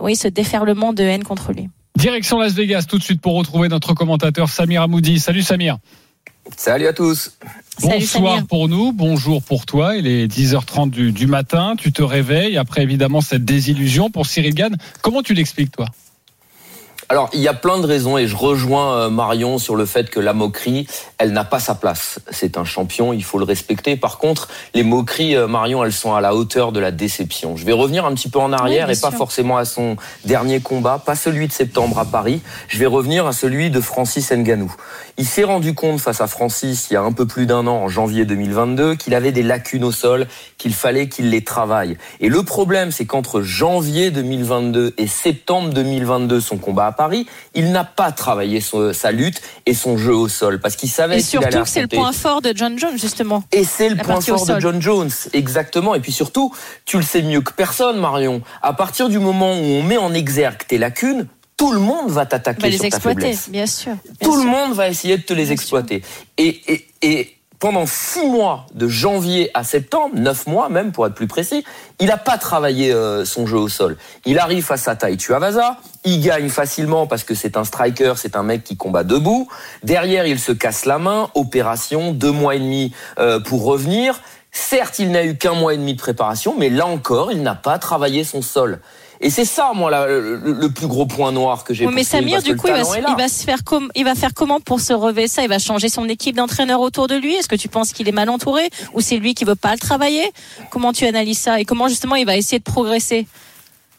oui, ce déferlement de haine contre lui. Direction Las Vegas tout de suite pour retrouver notre commentateur Samir Amoudi. Salut Samir. Salut à tous. Bonsoir pour nous, bonjour pour toi. Il est 10h30 du, du, matin, tu te réveilles après évidemment cette désillusion pour Cyril Gann. Comment tu l'expliques toi? Alors, il y a plein de raisons et je rejoins euh, Marion sur le fait que la moquerie, elle n'a pas sa place. C'est un champion, il faut le respecter. Par contre, les moqueries, euh, Marion, elles sont à la hauteur de la déception. Je vais revenir un petit peu en arrière oui, et pas forcément à son dernier combat, pas celui de septembre à Paris. Je vais revenir à celui de Francis Ngannou. Il s'est rendu compte face à Francis il y a un peu plus d'un an, en janvier 2022, qu'il avait des lacunes au sol, qu'il fallait qu'il les travaille. Et le problème, c'est qu'entre janvier 2022 et septembre 2022, son combat Paris, il n'a pas travaillé son- sa lutte et son jeu au sol parce qu'il savait Et surtout que c'est le point fort de John Jones justement. et c'est le point fort de. John Jones, exactement. Et puis surtout, tu le sais mieux que personne, Marion. À partir du moment où on met en exergue tes lacunes, tout le monde va t'attaquer Va les sur ta exploiter, faiblesse. bien sûr. bien Tout le monde va essayer de te les exploiter. Et, et, et pendant six mois, de janvier à septembre, neuf mois même pour être plus précis, il n'a pas travaillé euh, son jeu au sol. Il arrive face à Tai Tuavasa, il gagne facilement parce que c'est un striker, c'est un mec qui combat debout. Derrière, il se casse la main, opération, deux mois et demi euh, pour revenir. Certes, il n'a eu qu'un mois et demi de préparation, mais là encore, il n'a pas travaillé son sol. Et c'est ça, moi, la- le, le plus gros point noir que j'ai Oui, mais Samir, du coup, il va, se- est là. il va se faire il va faire comment pour se relever ça? Il va changer son équipe d'entraîneurs autour de lui? Est-ce que tu penses qu'il est mal entouré? Ou c'est lui qui veut pas le travailler? Comment tu analyses ça? Et comment justement il va essayer de progresser?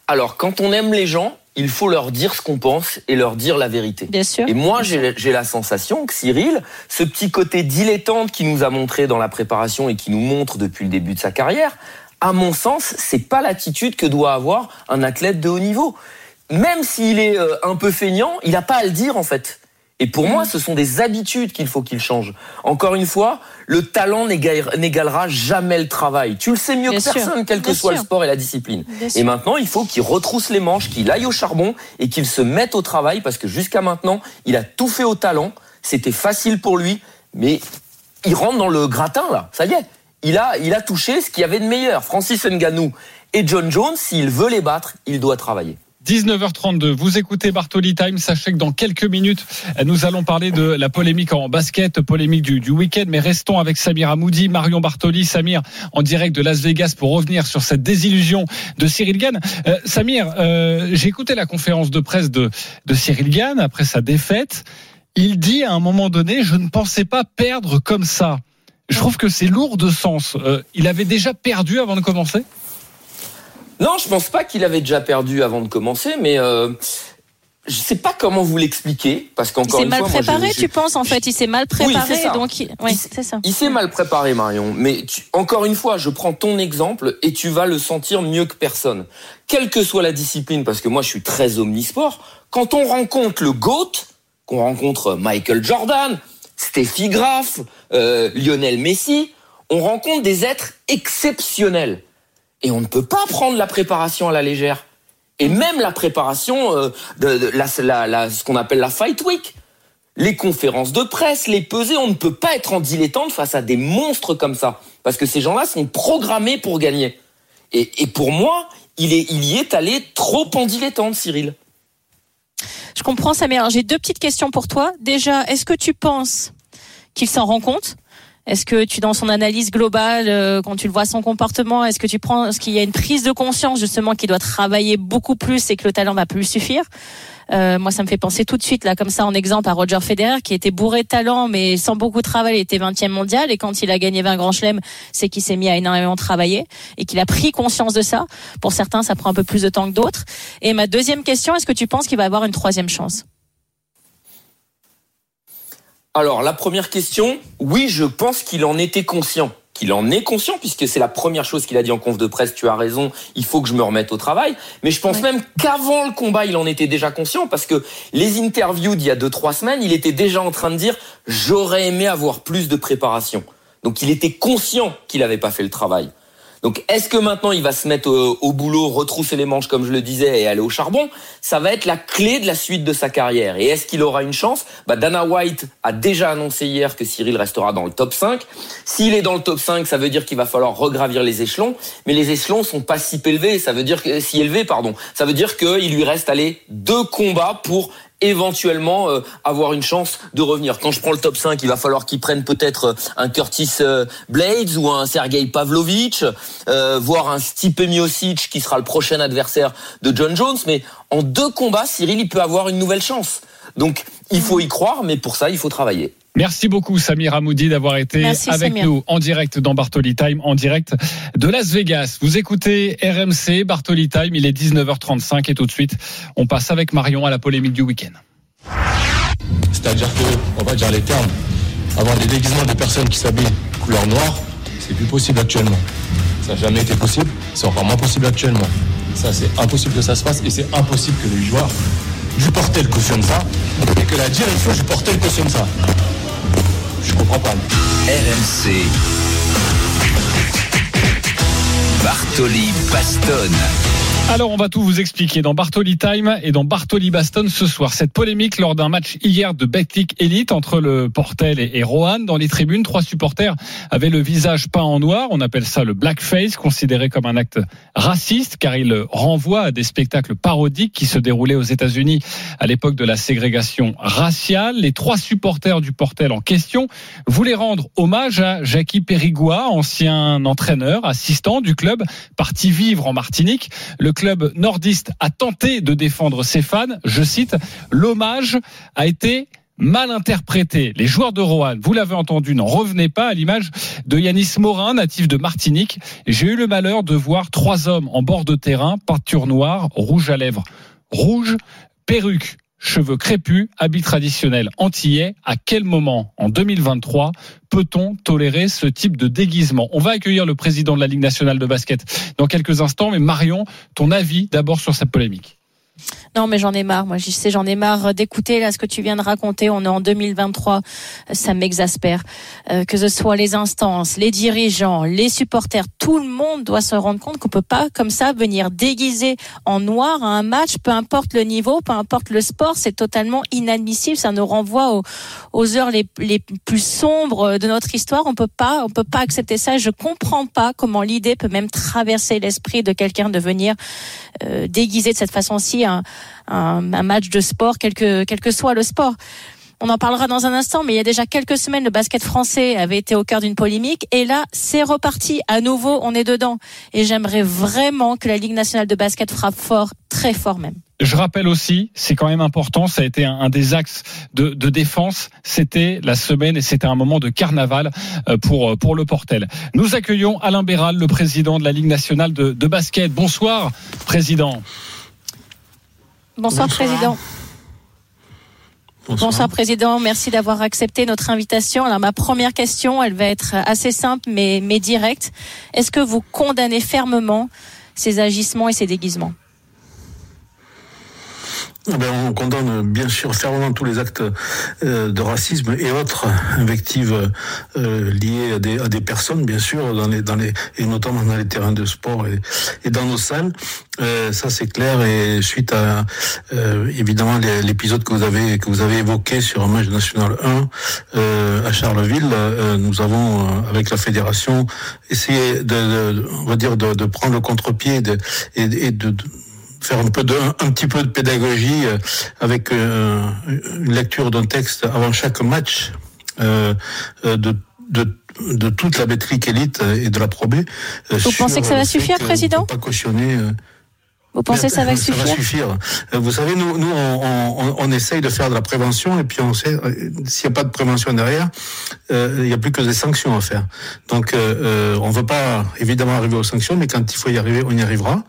Alors, quand on aime les gens, il faut leur dire ce qu'on pense et leur dire la vérité. Bien sûr. Et moi, j'ai la sensation que Cyril, ce petit côté dilettante qui nous a montré dans la préparation et qui nous montre depuis le début de sa carrière, à mon sens, c'est pas l'attitude que doit avoir un athlète de haut niveau. Même s'il est euh, un peu feignant, il n'a pas à le dire en fait. Et pour moi, ce sont des habitudes qu'il faut qu'il change. Encore une fois, le talent n'égalera jamais le travail. Tu le sais mieux que personne, quel que soit le sport et la discipline. et maintenant, il faut qu'il retrousse les manches, qu'il aille au charbon et qu'il se mette au travail parce que jusqu'à maintenant, il a tout fait au talent. C'était facile pour lui, mais il rentre dans le gratin là. Ça y est. Il a, il a touché ce qu'il y avait de meilleur. Francis Ngannou et John Jones, s'il veut les battre, il doit travailler. 19h32, vous écoutez Bartoli Time. Sachez que dans quelques minutes, nous allons parler de la polémique en basket, polémique du, du week-end. Mais restons avec Samir Amoudi, Marion Bartoli, Samir en direct de Las Vegas pour revenir sur cette désillusion de Cyril Gann. Euh, Samir, euh, j'ai écouté la conférence de presse de, de Cyril Gann après sa défaite. Il dit à un moment donné, je ne pensais pas perdre comme ça. Je trouve que c'est lourd de sens. Euh, il avait déjà perdu avant de commencer? Non, je pense pas qu'il avait déjà perdu avant de commencer, mais euh, je sais pas comment vous l'expliquer parce qu'encore une fois, il s'est mal préparé, tu penses en fait, il s'est mal préparé, oui, donc il... oui, c'est ça. Il s'est mal préparé, Marion. Mais encore une fois, je prends ton exemple et tu vas le sentir mieux que personne, quelle que soit la discipline, parce que moi je suis très omnisport. Quand on rencontre le goat, qu'on rencontre Michael Jordan, Steffi Graf, euh, Lionel Messi, on rencontre des êtres exceptionnels. Et on ne peut pas prendre la préparation à la légère. Et même la préparation euh, de, ce qu'on appelle la fight week. Les conférences de presse, les pesées, on ne peut pas être en dilettante face à des monstres comme ça. Parce que ces gens-là sont programmés pour gagner. Et, pour moi, il, il y est allé trop en dilettante, Cyril. Je comprends, Samir. J'ai deux petites questions pour toi. Déjà, est-ce que tu penses qu'il s'en rend compte est-ce que tu, dans son analyse globale, euh, quand tu le vois son comportement, est-ce que tu prends, est-ce qu'il y a une prise de conscience justement qu'il doit travailler beaucoup plus et que le talent va plus suffire? Euh, Moi, ça me fait penser tout de suite là, comme ça, en exemple, à Roger Federer, qui était bourré de talent, mais sans beaucoup de travail, il était 20e mondial. Et quand il a gagné 20 grands chelems, c'est qu'il s'est mis à énormément travailler et qu'il a pris conscience de ça. Pour certains, ça prend un peu plus de temps que d'autres. Et ma deuxième question, est-ce que tu penses qu'il va avoir une troisième chance? Alors, la première question, oui, je pense qu'il en était conscient. Qu'il en est conscient, puisque c'est la première chose qu'il a dit en conf de presse, tu as raison, il faut que je me remette au travail. Mais je pense même qu'avant le combat, il en était déjà conscient, parce que les interviews d'il y a deux, trois semaines, il était déjà en train de dire, j'aurais aimé avoir plus de préparation. Donc il était conscient qu'il n'avait pas fait le travail. Donc est-ce que maintenant il va se mettre au, boulot, retrousser les manches comme je le disais et aller au charbon? Ça va être la clé de la suite de sa carrière. Et est-ce qu'il aura une chance? Bah, Dana White a déjà annoncé hier que Cyril restera dans le top 5. S'il est dans le top 5, ça veut dire qu'il va falloir regravir les échelons. Mais les échelons sont pas si élevés. Ça veut dire que si élevés, pardon. Ça veut dire qu'il lui reste aller deux combats pour éventuellement euh, avoir une chance de revenir. Quand je prends le top 5, il va falloir qu'il prenne peut-être euh, un Curtis euh, Blades ou un Sergei Pavlovich, voire un Stipe Miocic qui sera le prochain adversaire de John Jones. Mais en deux combats, Cyril, il peut avoir une nouvelle chance. Donc, il faut y croire, mais pour ça, il faut travailler. Merci beaucoup Samir Amoudi d'avoir été avec nous en direct dans Bartoli Time, en direct de Las Vegas. Vous écoutez RMC Bartoli Time, il est 19h35 et tout de suite on passe avec Marion à la polémique du week-end. C'est-à-dire que, on va dire les termes, avoir des déguisements de personnes qui s'habillent couleur noire, c'est plus possible actuellement. Ça n'a jamais été possible, c'est encore moins possible actuellement. Ça c'est impossible que ça se passe et c'est impossible que les joueurs du portel cautionnent ça et que la direction du portel cautionne ça. Je comprends pas. RMC. Bartoli Baston. Alors on va tout vous expliquer dans Bartoli Time et dans Bartoli Baston ce soir. Cette polémique lors d'un match hier de Betclic Elite entre le Portel et Rohan dans les tribunes. Trois supporters avaient le visage peint en noir. On appelle ça le blackface, considéré comme un acte raciste car il renvoie à des spectacles parodiques qui se déroulaient aux États-Unis à l'époque de la ségrégation raciale. Les trois supporters du Portel en question voulaient rendre hommage à Jackie Périgua, ancien entraîneur, assistant du club, parti vivre en Martinique. Club nordiste a tenté de défendre ses fans. Je cite, l'hommage a été mal interprété. Les joueurs de Roanne, vous l'avez entendu, n'en revenaient pas à l'image de Yanis Morin, natif de Martinique. J'ai eu le malheur de voir trois hommes en bord de terrain, peinture noire, rouge à lèvres rouge, perruque, cheveux crépus, habit traditionnel antillais. À quel moment, en 2023, peut-on tolérer ce type de déguisement? On va accueillir le président de la Ligue nationale de basket dans quelques instants, mais Marion, ton avis d'abord sur cette polémique. Non, mais j'en ai marre. Moi, je sais, j'en ai marre d'écouter là ce que tu viens de raconter. On est en 2023, ça m'exaspère. Euh, que ce soit les instances, les dirigeants, les supporters, tout le monde doit se rendre compte qu'on peut pas comme ça venir déguiser en noir à un match, peu importe le niveau, peu importe le sport. C'est totalement inadmissible. Ça nous renvoie aux, heures les, les, plus sombres de notre histoire. On peut pas, on peut pas accepter ça. Je comprends pas comment l'idée peut même traverser l'esprit de quelqu'un de venir euh, déguiser de cette façon-ci un, match de sport, quel que, soit le sport. On en parlera dans un instant, mais il y a déjà quelques semaines, le basket français avait été au cœur d'une polémique. Et là, c'est reparti. À nouveau, on est dedans. Et j'aimerais vraiment que la Ligue nationale de basket frappe fort, très fort même. Je rappelle aussi, c'est quand même important, ça a été un, des axes de, défense. C'était la semaine et c'était un moment de carnaval euh, pour, pour le Portel. Nous accueillons Alain Béral, le président de la Ligue nationale de basket. Bonsoir, président. Bonsoir, Président. Bonsoir. Président. Merci d'avoir accepté notre invitation. Alors, ma première question, elle va être assez simple, mais, mais directe. Est-ce que vous condamnez fermement ces agissements et ces déguisements? Ben, on condamne bien sûr fermement tous les actes euh, de racisme et autres invectives euh, liées à des, à des, personnes, bien sûr, dans les, dans les, et notamment dans les terrains de sport et, et dans nos salles. Euh, ça c'est clair et suite à évidemment l'épisode que vous avez que vous avez évoqué sur un match national 1 à Charleville, nous avons avec la fédération essayé de, on va dire de, de prendre le contre-pied et, et de faire un peu de, un petit peu de pédagogie euh, avec euh, une lecture d'un texte avant chaque match euh, de, de de toute la métrique élite et de la probée. Vous pensez que ça va suffire, président Pas cautionner vous pensez que ça va suffire <laughs> Ça va suffire. Euh, vous savez, nous, nous on, on, on, essaye de faire de la prévention et puis on sait, euh, s'il n'y a pas de prévention derrière, euh, il n'y a plus que des sanctions à faire. Donc, euh, on ne veut pas évidemment arriver aux sanctions, mais quand il faut y arriver, on y arrivera.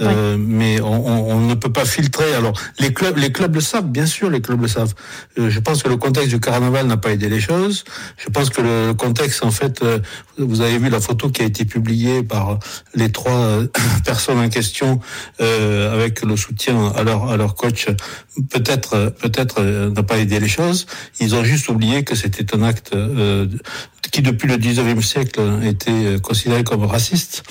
Euh, Mais on, on, ne peut pas filtrer. Alors, les clubs, les clubs le savent, bien sûr, les clubs le savent. je pense que le contexte du carnaval n'a pas aidé les choses. Je pense que le contexte, en fait, vous avez vu la photo qui a été publiée par les trois <clears throat> personnes en question. Euh, avec le soutien à leur à leur coach, peut-être peut-être euh, n'a pas aidé les choses. Ils ont juste oublié que c'était un acte euh, qui depuis le 19e siècle était considéré comme raciste.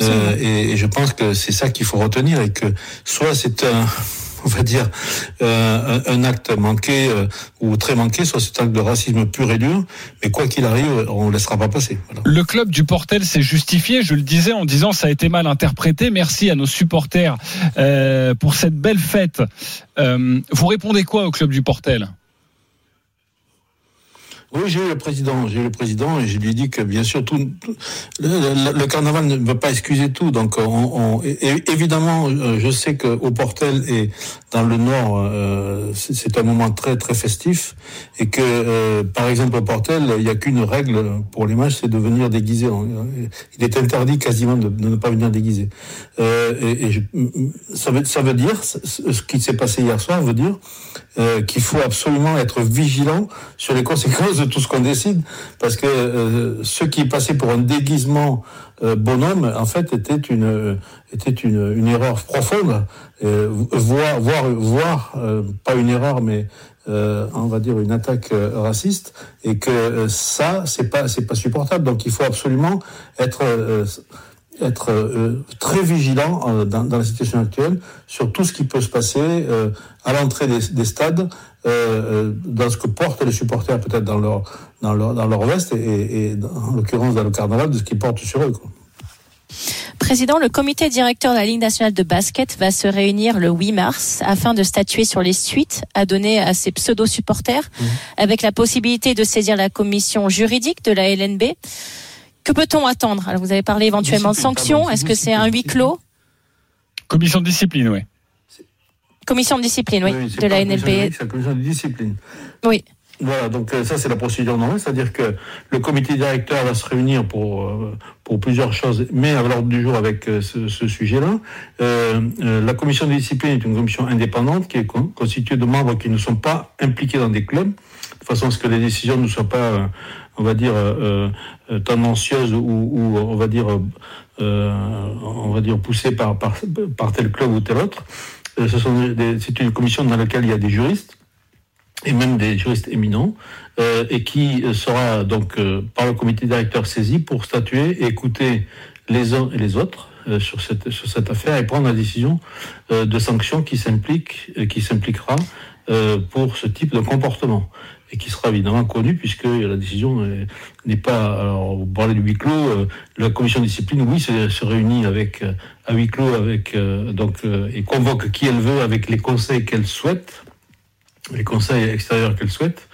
Et, et, je pense que c'est ça qu'il faut retenir et que soit c'est un on va dire, euh, un, acte manqué euh, ou très manqué, soit c'est un acte de racisme pur et dur, mais quoi qu'il arrive, on ne laissera pas passer. Le club du Portel s'est justifié, je le disais, en disant ça a été mal interprété. Merci à nos supporters euh, pour cette belle fête. vous répondez quoi au club du Portel? Oui, j'ai eu le président, j'ai eu le président et je lui ai dit que bien sûr tout, le, carnaval ne veut pas excuser tout. Donc, on, évidemment, euh, je sais que au Portel et dans le Nord, euh, c'est un moment très très festif et que, euh, par exemple, au Portel, il n'y a qu'une règle pour les matchs, c'est de venir déguisé. Il est interdit quasiment de, ne pas venir déguisé. et, et ça veut ça veut dire ce qui s'est passé hier soir veut dire qu'il faut absolument être vigilant sur les conséquences tout ce qu'on décide, parce que euh, ce qui passait pour un déguisement euh, bonhomme, en fait, était une était une, une erreur profonde, euh, voire voire voire pas une erreur, mais on va dire une attaque raciste, et que ça, c'est pas c'est pas supportable. Donc, il faut absolument être être euh, très vigilant euh, dans, dans, la situation actuelle sur tout ce qui peut se passer euh, à l'entrée des, des, stades, dans ce que portent les supporters peut-être dans leur, dans leur, dans leur veste et, et en l'occurrence dans le carnaval, de ce qu'ils portent sur eux. Quoi. Président, le comité directeur de la Ligue nationale de basket va se réunir le 8 mars afin de statuer sur les suites à donner à ces pseudo-supporters, mmh. avec la possibilité de saisir la commission juridique de la LNB. Que peut-on attendre? Alors, vous avez parlé éventuellement de sanctions. Est-ce que c'est un huis clos? Commission de discipline, oui. Commission de discipline, oui, de la NLP. commission de discipline. Oui. Voilà, donc euh, ça c'est la procédure normale, c'est-à-dire que le comité directeur va se réunir pour euh, pour plusieurs choses, mais à l'ordre du jour avec euh, ce, sujet-là. la commission de discipline est une commission indépendante qui est constituée de membres qui ne sont pas impliqués dans des clubs, de façon à ce que les décisions ne soient pas, on va dire, tendancieuses ou, on va dire, on va dire poussées par, par, par tel club ou tel autre. C'est une commission dans laquelle il y a des juristes et même des juristes éminents, euh, et qui sera donc euh, par le comité directeur saisi pour statuer et écouter les uns et les autres euh, sur, cette, sur cette affaire et prendre la décision euh, de sanction qui s'implique, euh, qui s'impliquera pour ce type de comportement et qui sera évidemment connu puisque la décision n'est pas. Alors, vous parlez de huis clos, la commission de discipline, oui, se, se réunit avec à huis clos avec donc et convoque qui elle veut avec les conseils qu'elle souhaite les conseils extérieurs qu'elle souhaite,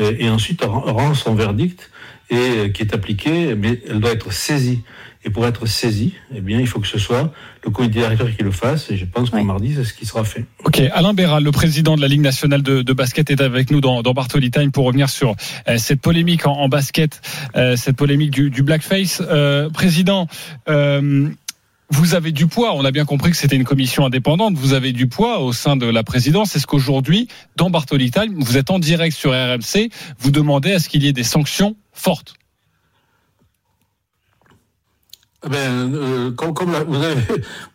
euh, et ensuite rend son verdict et euh, qui est appliqué, mais elle doit être saisie. Et pour être saisie, eh bien, il faut que ce soit le comité directeur qui le fasse. Et je pense que mardi, c'est ce qui sera fait. Ok, Alain Béral, le président de la Ligue nationale de, de basket, est avec nous dans, dans Bartoli Time pour revenir sur euh, cette polémique en, en basket, euh, cette polémique du, du blackface. Euh, président, vous avez du poids. On a bien compris que c'était une commission indépendante. Vous avez du poids au sein de la présidence. Est-ce qu'aujourd'hui, dans Bartoli vous êtes en direct sur RMC, vous demandez à ce qu'il y ait des sanctions fortes? Eh ben, euh, comme,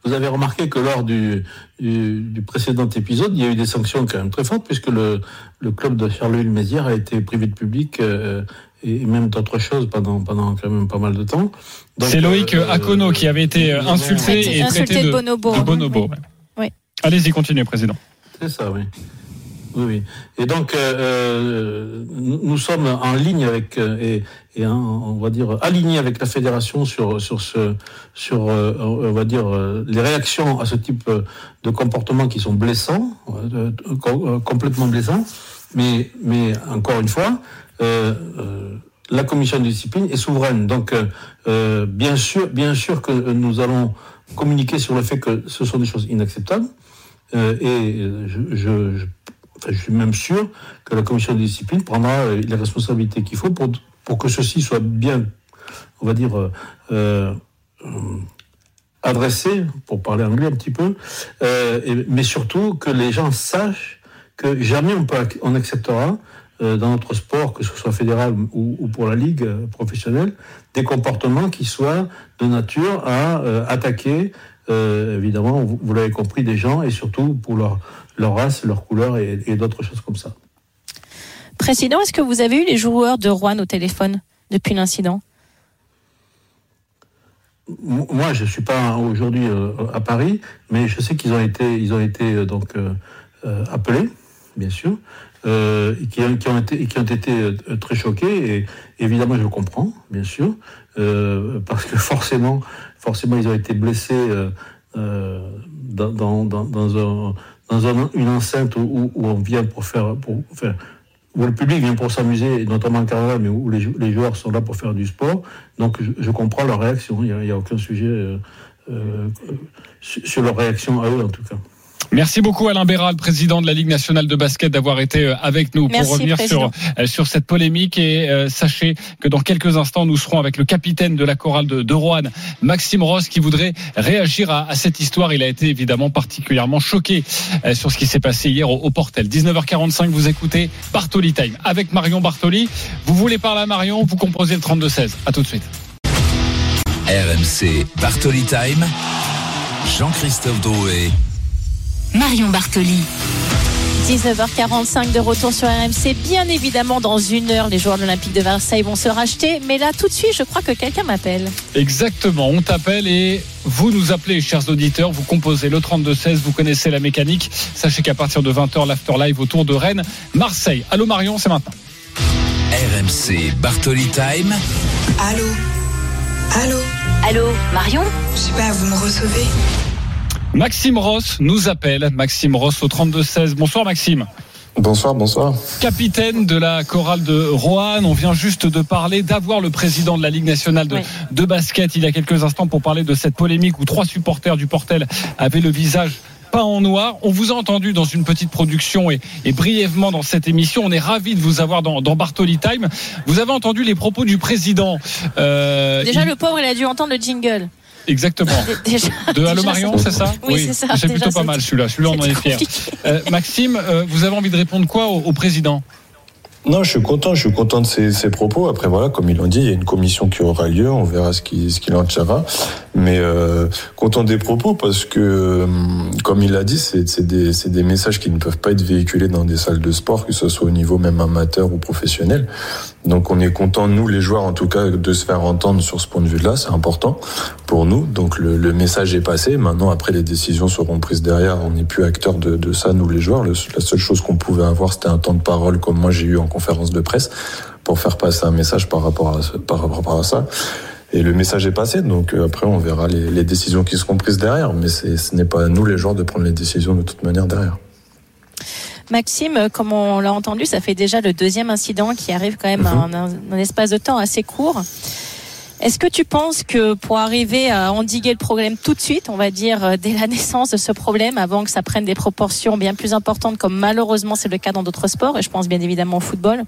vous, avez, remarqué que lors du, précédent épisode, il y a eu des sanctions quand même très fortes, puisque le, le club de Charleville-Mézières a été privé de public euh, et même d'autres choses pendant, pendant quand même pas mal de temps. C'est Loïc euh, Akono qui avait été euh, insulté et traité de, bonobo. De bonobo oui. Oui. Allez-y, continuez, Président. C'est ça, oui. Oui, oui. Et donc, euh, euh nous sommes en ligne avec et, et on va dire alignés avec la fédération sur sur ce sur on va dire les réactions à ce type de comportement qui sont blessants, complètement blessants. Mais mais encore une fois, la commission de discipline est souveraine. Donc, euh, bien sûr, que nous allons communiquer sur le fait que ce sont des choses inacceptables. et je, suis même sûr que la commission de discipline prendra les responsabilités qu'il faut pour, pour que ceci soit bien, on va dire, euh, adressé, pour parler anglais un petit peu, euh, mais surtout que les gens sachent que jamais on, peut, on acceptera euh, dans notre sport, que ce soit fédéral ou, ou pour la ligue euh, professionnelle, des comportements qui soient de nature à euh, attaquer, évidemment, vous, l'avez compris, des gens et surtout pour leur, leur race, leur couleur et, et d'autres choses comme ça. Président, est-ce que vous avez eu les joueurs de Rouen au téléphone depuis l'incident? Moi, je suis pas aujourd'hui à Paris, mais je sais qu'ils ont été, ils ont été donc appelés, bien sûr euh, qui, ont été, qui ont été euh, très choqués. Et évidemment, je le comprends, bien sûr, euh, parce que <laughs> forcément, forcément, ils ont été blessés dans, dans, dans, dans, un, dans un, une enceinte où, on vient pour faire, pour où le public vient pour s'amuser, notamment en carnaval, mais où les, joueurs sont là pour faire du sport. Donc, je, comprends leur réaction. Il n'y a, aucun sujet sur leur réaction à eux, en tout cas. Merci beaucoup Alain Béral, président de la Ligue nationale de basket, d'avoir été euh, avec nous Merci, pour revenir sur, euh, sur cette polémique. Et euh, sachez que dans quelques instants, nous serons avec le capitaine de la chorale de, de Roanne, Maxime Ross, qui voudrait réagir à, à, cette histoire. Il a été évidemment particulièrement choqué euh, sur ce qui s'est passé hier au, au, Portel. 19h45, vous écoutez Bartoli Time avec Marion Bartoli. Vous voulez parler à Marion, vous composez le 32-16. À tout de suite. RMC Bartoli Time. Jean-Christophe Drouet. Marion Bartoli. 19h45 de retour sur RMC. Bien évidemment, dans une heure, les joueurs de l'Olympique de Marseille vont se racheter. Mais là, tout de suite, je crois que quelqu'un m'appelle. Exactement, on t'appelle et vous nous appelez, chers auditeurs. Vous composez le 32-16, vous connaissez la mécanique. Sachez qu'à partir de 20h, l'after live autour de Rennes, Marseille. Allô Marion, c'est maintenant. RMC Bartoli Time. Allô? Allô? Allô, Marion? Je sais pas, vous me recevez? Maxime Ross nous appelle. Maxime Ross au 32-16. Bonsoir Maxime. Bonsoir, bonsoir. Capitaine de la chorale de Roanne, on vient juste de parler, d'avoir le président de la Ligue nationale de, oui. de basket il y a quelques instants pour parler de cette polémique où trois supporters du Portel avaient le visage peint en noir. On vous a entendu dans une petite production et, brièvement dans cette émission. On est ravi de vous avoir dans, dans Bartoli Time. Vous avez entendu les propos du président. Euh, Déjà, le pauvre, il a dû entendre le jingle. Exactement. <laughs> de Allo Marion, c'est ça Oui, c'est ça. C'est plutôt pas mal celui-là. Celui-là, on en est fier. Euh, Maxime, euh, vous avez envie de répondre quoi au président? Non, je suis content, je suis content de ces, propos. Après, voilà, comme ils l'ont dit, il y a une commission qui aura lieu, on verra ce qu'il ce en tirera. Mais euh, content des propos parce que, hum, comme il l'a dit, c'est des, des messages qui ne peuvent pas être véhiculés dans des salles de sport, que ce soit au niveau même amateur ou professionnel. Donc on est content, nous les joueurs en tout cas, de se faire entendre sur ce point de vue-là, c'est important pour nous. Donc le, le, message est passé. Maintenant, après les décisions seront prises derrière. On n'est plus acteurs de, de, ça, nous les joueurs. la seule chose qu'on pouvait avoir, c'était un temps de parole comme moi j'ai eu en conférence de presse pour faire passer un message par rapport à, par rapport à ça. Et le message est passé, donc euh, après on verra les, les décisions qui seront prises derrière. Mais ce n'est pas à nous les joueurs de prendre les décisions de toute manière derrière. Maxime, comme on l'a entendu, ça fait déjà le deuxième incident qui arrive quand même mhm. en un, espace de temps assez court. Est-ce que tu penses que pour arriver à endiguer le problème tout de suite, on va dire euh, dès la naissance de ce problème, avant que ça prenne des proportions bien plus importantes, comme malheureusement c'est le cas dans d'autres sports, et je pense bien évidemment au football,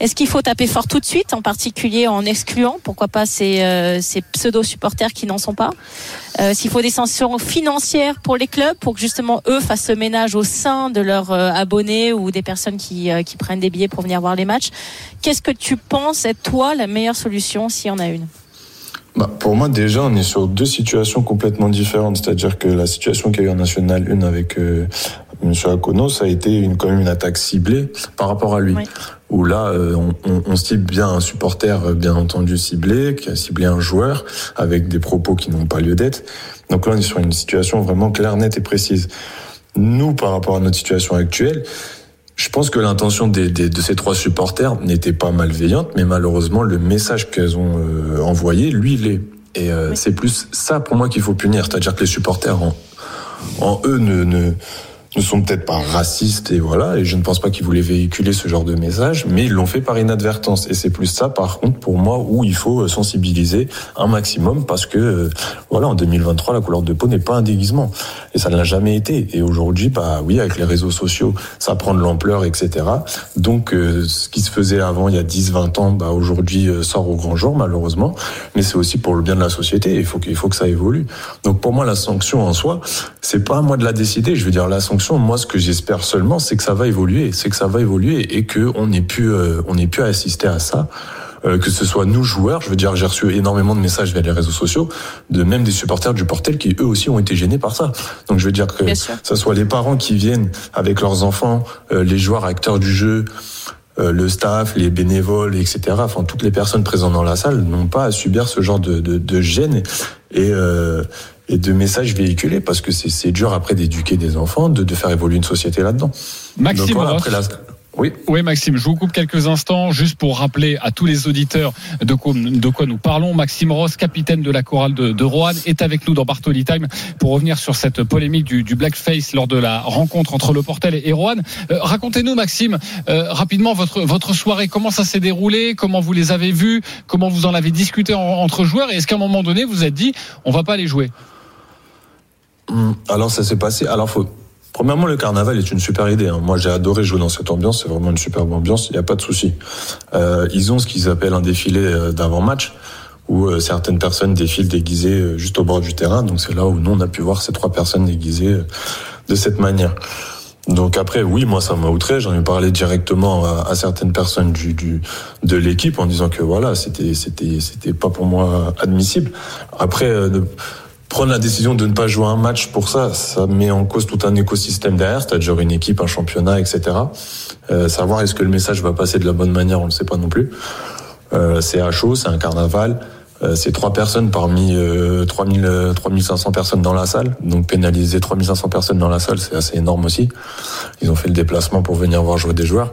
est-ce qu'il faut taper fort tout de suite, en particulier en excluant, pourquoi pas ces, euh, ces pseudo-supporters qui n'en sont pas euh, S'il faut des sanctions financières pour les clubs, pour que justement eux fassent le ménage au sein de leurs euh, abonnés ou des personnes qui, qui prennent des billets pour venir voir les matchs, qu'est-ce que tu penses être toi la meilleure solution s'il y en a une? Bah, pour moi, déjà, on est sur deux situations complètement différentes. C'est-à-dire que la situation qu'il y a eu en National 1 avec euh, M. Akono, ça a été une, quand même une attaque ciblée par rapport à lui. Où là, euh, on, on, cible bien un supporter, euh, bien entendu, ciblé, qui a ciblé un joueur avec des propos qui n'ont pas lieu d'être. Donc là, on est sur une situation vraiment claire, nette et précise. Nous, par rapport à notre situation actuelle, je pense que l'intention des, des, de ces trois supporters n'était pas malveillante, mais malheureusement, le message qu'elles ont euh, envoyé, lui, il est. Et euh, c'est plus ça pour moi qu'il faut punir. C'est-à-dire que les supporters en, en eux ne, ne ne sont peut-être pas racistes et voilà, et je ne pense pas qu'ils voulaient véhiculer ce genre de message, mais ils l'ont fait par inadvertance. Et c'est plus ça, par contre, pour moi, où il faut sensibiliser un maximum parce que, euh, voilà, en 2023, la couleur de peau n'est pas un déguisement. Et ça ne l'a jamais été. Et aujourd'hui, bah oui, avec les réseaux sociaux, ça prend de l'ampleur, etc. Donc, euh, ce qui se faisait avant, il y a 10, 20 ans, bah aujourd'hui euh, sort au grand jour, malheureusement. Mais c'est aussi pour le bien de la société. Il faut qu'il faut que ça évolue. Donc, pour moi, la sanction en soi, c'est pas à moi de la décider. Je veux dire, la sanction moi, ce que j'espère seulement, c'est que ça va évoluer, c'est que ça va évoluer et que on n'ait plus, euh, on n'ait plus à assister à ça. Euh, que ce soit nous joueurs, je veux dire, j'ai reçu énormément de messages via les réseaux sociaux, de même des supporters du Portel qui eux aussi ont été gênés par ça. Donc je veux dire que ce soit les parents qui viennent avec leurs enfants, euh, les joueurs acteurs du jeu, le staff, les bénévoles, etc. Enfin, toutes les personnes présentes dans la salle n'ont pas à subir ce genre de, de, de gêne et et de messages véhiculés parce que c'est dur après d'éduquer des enfants, de, de, faire évoluer une société là-dedans. Maxime, après oui. oui, Maxime, je vous coupe quelques instants juste pour rappeler à tous les auditeurs de quoi, de quoi nous parlons. Maxime Ross, capitaine de la chorale de, de Roanne, est avec nous dans Bartoli Time pour revenir sur cette polémique du, du blackface lors de la rencontre entre le Portel et Roanne. Euh, racontez-nous, Maxime, euh, rapidement votre, votre soirée, comment ça s'est déroulé, comment vous les avez vus, comment vous en avez discuté entre joueurs? Et est-ce qu'à un moment donné vous êtes dit on va pas les jouer? Alors ça s'est passé. Alors faut. Premièrement, le carnaval est une super idée. Hein. Moi, j'ai adoré jouer dans cette ambiance. C'est vraiment une superbe ambiance. Il n'y a pas de souci. Euh, ils ont ce qu'ils appellent un défilé euh, d'avant-match où euh, certaines personnes défilent déguisées euh, juste au bord du terrain. Donc c'est là où nous on a pu voir ces trois personnes déguisées de cette manière. Donc après, oui, moi ça m'a outré. J'en ai parlé directement à, certaines personnes du, du de l'équipe en disant que voilà, c'était c'était c'était pas pour moi admissible. Après prendre la décision de ne pas jouer un match pour ça, ça met en cause tout un écosystème derrière, c'est-à-dire une équipe, un championnat, etc. Euh, savoir est-ce que le message va passer de la bonne manière, on ne sait pas non plus. Euh, c'est à chaud, c'est un carnaval. Euh, c'est trois personnes parmi euh, 3000, 3500 personnes dans la salle. Donc pénaliser 3500 personnes dans la salle, c'est assez énorme aussi. Ils ont fait le déplacement pour venir voir jouer des joueurs.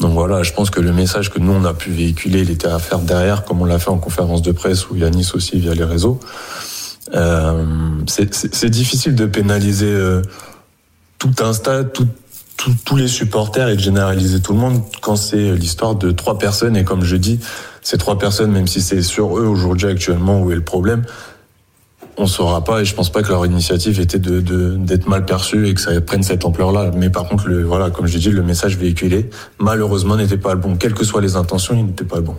Donc voilà, je pense que le message que nous on a pu véhiculer, il était à faire derrière, comme on l'a fait en conférence de presse ou Yanis aussi via les réseaux. Euh, c'est difficile de pénaliser euh, tout un stade, tous les supporters et de généraliser tout le monde quand c'est l'histoire de trois personnes. Et comme je dis, ces trois personnes, même si c'est sur eux aujourd'hui actuellement où est le problème, on saura pas et je pense pas que leur initiative était de d'être mal perçue et que ça prenne cette ampleur-là. Mais par contre, le, voilà, comme je l'ai dit, le message véhiculé, malheureusement, n'était pas le bon. Quelles que soient les intentions, il n'était pas le bon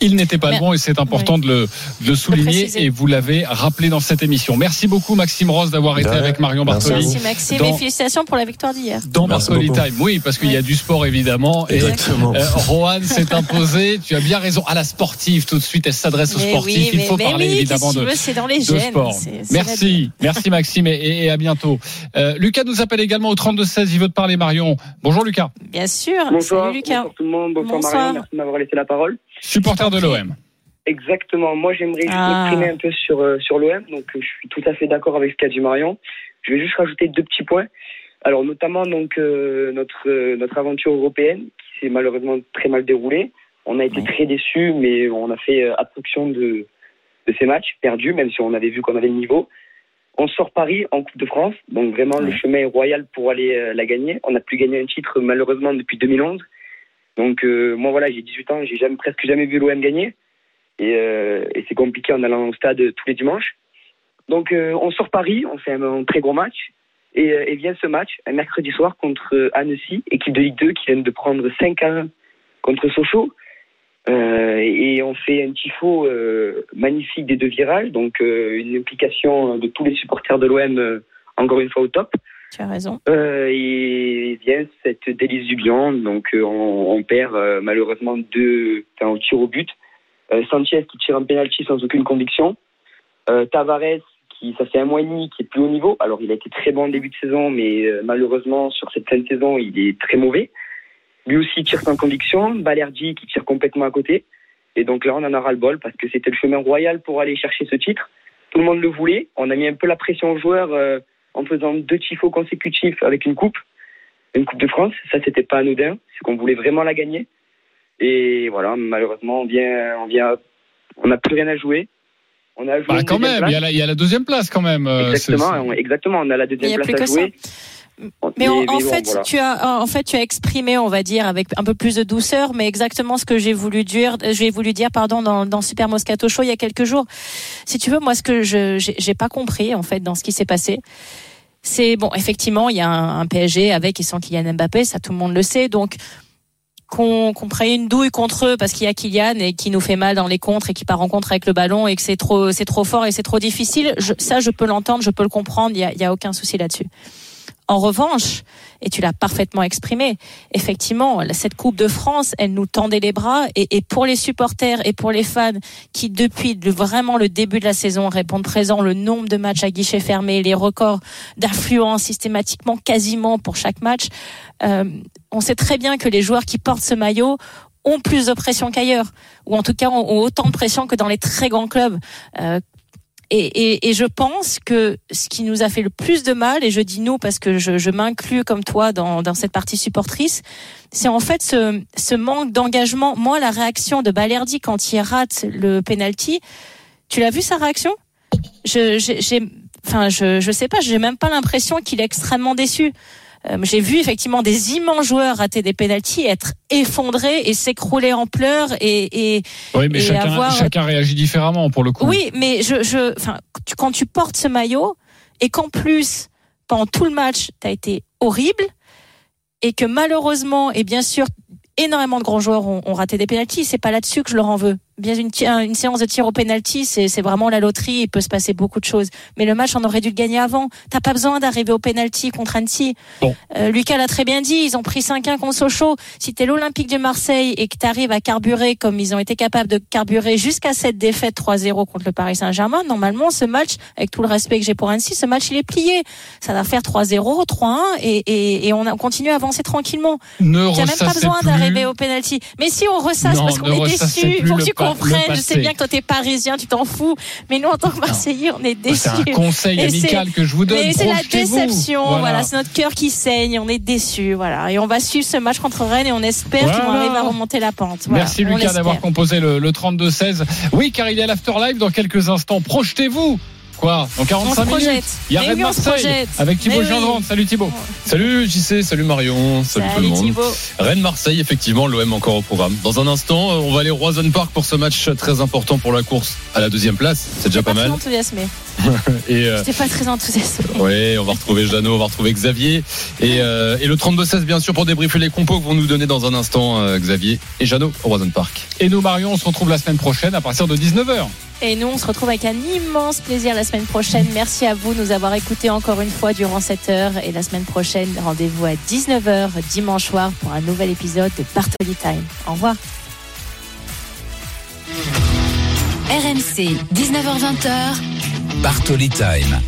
il n'était pas le bon et c'est important de, le, de, le, souligner et vous l'avez rappelé dans cette émission. Merci beaucoup Maxime Ross d'avoir été avec Marion Bartoli. Merci Maxime et félicitations pour la victoire d'hier. Dans Bartoli Time, oui, parce qu'il y a du sport évidemment. Exactement. Et, euh, Rohan s'est imposé, tu as bien raison, à la sportive tout de suite, elle s'adresse aux sportifs. il faut parler évidemment de, dans les de sport. Merci, merci Maxime et, et, à bientôt. Euh, Lucas nous appelle également au 32-16, il veut te parler Marion. Bonjour Lucas. Bien sûr, bonsoir, salut Lucas. Bonsoir tout le monde, bonsoir, bonsoir. Marion, merci de m'avoir laissé la parole. Supporter de l'OM. Exactement. Moi, j'aimerais juste ah. m'exprimer un peu sur, euh, sur l'OM. Donc, euh, je suis tout à fait d'accord avec ce qu'a dit Marion. Je vais juste rajouter deux petits points. Alors, notamment, donc, euh, notre, notre aventure européenne, qui s'est malheureusement très mal déroulée. On a été très déçus, mais on a fait abstraction de, de ces matchs perdus, même si on avait vu qu'on avait le niveau. On sort Paris en Coupe de France, donc vraiment le chemin est royal pour aller la gagner. On n'a plus gagné un titre malheureusement depuis 2011. Donc moi voilà, j'ai 18 ans, j'ai jamais, presque jamais vu l'OM gagner. Et, euh, et c'est compliqué en allant au stade tous les dimanches. Donc euh, on sort Paris, on fait un, très gros match. Et, euh, et, vient ce match, un mercredi soir contre Annecy, équipe de Ligue 2 qui vient de prendre 5 à 1 contre Sochaux. Euh, et on fait un tifo euh, magnifique des deux virages, donc euh, une implication de tous les supporters de l'OM encore une fois au top. Tu as raison. et vient cette Bian, donc on, on, perd malheureusement deux, au tir au but. Euh, Sanchez qui tire un penalty sans aucune conviction. Euh, Tavares qui ça fait un mois et demi qui est plus haut niveau. Alors il a été très bon en début de saison, mais euh, malheureusement sur cette fin de saison il est très mauvais. Lui aussi tire sans conviction. Balerdi qui tire complètement à côté. Et donc là on en a ras le bol parce que c'était le chemin royal pour aller chercher ce titre. Tout le monde le voulait. On a mis un peu la pression aux joueurs en faisant deux tifos consécutifs avec une coupe, une coupe de France. Ça c'était pas anodin. C'est qu'on voulait vraiment la gagner. Et voilà, malheureusement, on vient, on vient, on n'a plus rien à jouer. On a joué bah, quand même, il y, a la, il y, a la, deuxième place quand même. Euh, exactement, exactement, on a la deuxième place à jouer. Mais en, en fait, tu as en fait tu as exprimé, on va dire, avec un peu plus de douceur, mais exactement ce que j'ai voulu dire, j'ai voulu dire, pardon, dans, dans Super Moscato Show il y a quelques jours. Si tu veux, moi, ce que je j'ai pas compris en fait dans ce qui s'est passé, c'est bon, effectivement, il y a un, un PSG avec et sans Kylian Mbappé, ça tout le monde le sait, donc qu'on qu prenne une douille contre eux parce qu'il y a Kylian et qui nous fait mal dans les contres et qui part en contre avec le ballon et que c'est trop c'est trop fort et c'est trop difficile. Je, ça, je peux l'entendre, je peux le comprendre. Il y a, y a aucun souci là-dessus. En revanche, et tu l'as parfaitement exprimé, effectivement, cette Coupe de France, elle nous tendait les bras. Et, pour les supporters et pour les fans qui, depuis vraiment le début de la saison, répondent présent, le nombre de matchs à guichet fermé, les records d'affluence systématiquement, quasiment pour chaque match, euh, on sait très bien que les joueurs qui portent ce maillot ont plus de pression qu'ailleurs, ou en tout cas ont, autant de pression que dans les très grands clubs. Euh, et, et, et, je pense que ce qui nous a fait le plus de mal, et je dis nous parce que je, je m'inclus comme toi dans, dans cette partie supportrice, c'est en fait ce, ce manque d'engagement. Moi, la réaction de Balerdi quand il rate le penalty, tu l'as vu sa réaction? Je, j'ai, enfin, je, je sais pas, j'ai même pas l'impression qu'il est extrêmement déçu. Euh, j'ai vu effectivement des immenses joueurs rater des pénalties, être effondrés et s'écrouler en pleurs et, et oui, mais chacun, avoir... chacun réagit différemment pour le coup. Oui, mais je, je, enfin, quand tu portes ce maillot et qu'en plus pendant tout le match, tu as été horrible et que malheureusement et bien sûr énormément de grands joueurs ont, ont raté des pénalties, c'est pas là-dessus que je leur en veux bien une, une séance de tir au penalty, c'est vraiment la loterie. Il peut se passer beaucoup de choses. Mais le match, on aurait dû le gagner avant. T'as pas besoin d'arriver au penalty contre Annecy. Bon. Euh, Lucas l'a très bien dit. Ils ont pris 5-1 contre Sochaux. Si t'es l'Olympique de Marseille et que t'arrives à carburer comme ils ont été capables de carburer jusqu'à cette défaite 3-0 contre le Paris Saint-Germain, normalement, ce match, avec tout le respect que j'ai pour Annecy, ce match, il est plié. Ça va faire 3-0, 3-1 et, et, et, on a continue à avancer tranquillement. Ne T'as même pas besoin d'arriver au penalty. Mais si on ressasse parce qu'on est déçu, tu je sais bien que toi t'es parisien, tu t'en fous, mais nous en tant que Marseillais, on est déçus. C'est un conseil amical que je vous donne. c'est la déception, voilà, c'est notre cœur qui saigne, on est déçus, voilà, et on va suivre ce match contre Rennes et on espère qu'ils vont arriver à remonter la pente. Merci Lucas d'avoir composé le, le 32-16. Oui, car il y a l'afterlife dans quelques instants. Projetez-vous Quoi Dans 45 minutes Il y a Rennes Marseille avec Thibaut Gendron. Salut Thibaut. Salut JC, salut Marion, salut, tout le monde. Rennes Marseille, effectivement, l'OM encore au programme. Dans un instant, on va aller au Roison Park pour ce match très important pour la course à la deuxième place. C'est déjà pas, mal. enthousiasmé. <laughs> et euh... J'étais pas très enthousiasmé. Oui, on va retrouver Jeannot, on va retrouver Xavier. Et, euh, et le 32-16, bien sûr, pour débriefer les compos que vont nous donner dans un instant euh, Xavier et Jeannot au Roison Park. Et nous, Marion, on se retrouve la semaine prochaine à partir de 19h. Et nous, on se retrouve avec un immense plaisir la semaine prochaine. Merci à vous de nous avoir écoutés encore une fois durant cette heure. Et la semaine prochaine, rendez-vous à 19h dimanche soir pour un nouvel épisode de Bartoli Time. Au revoir. RMC, 19h20. Bartoli Time.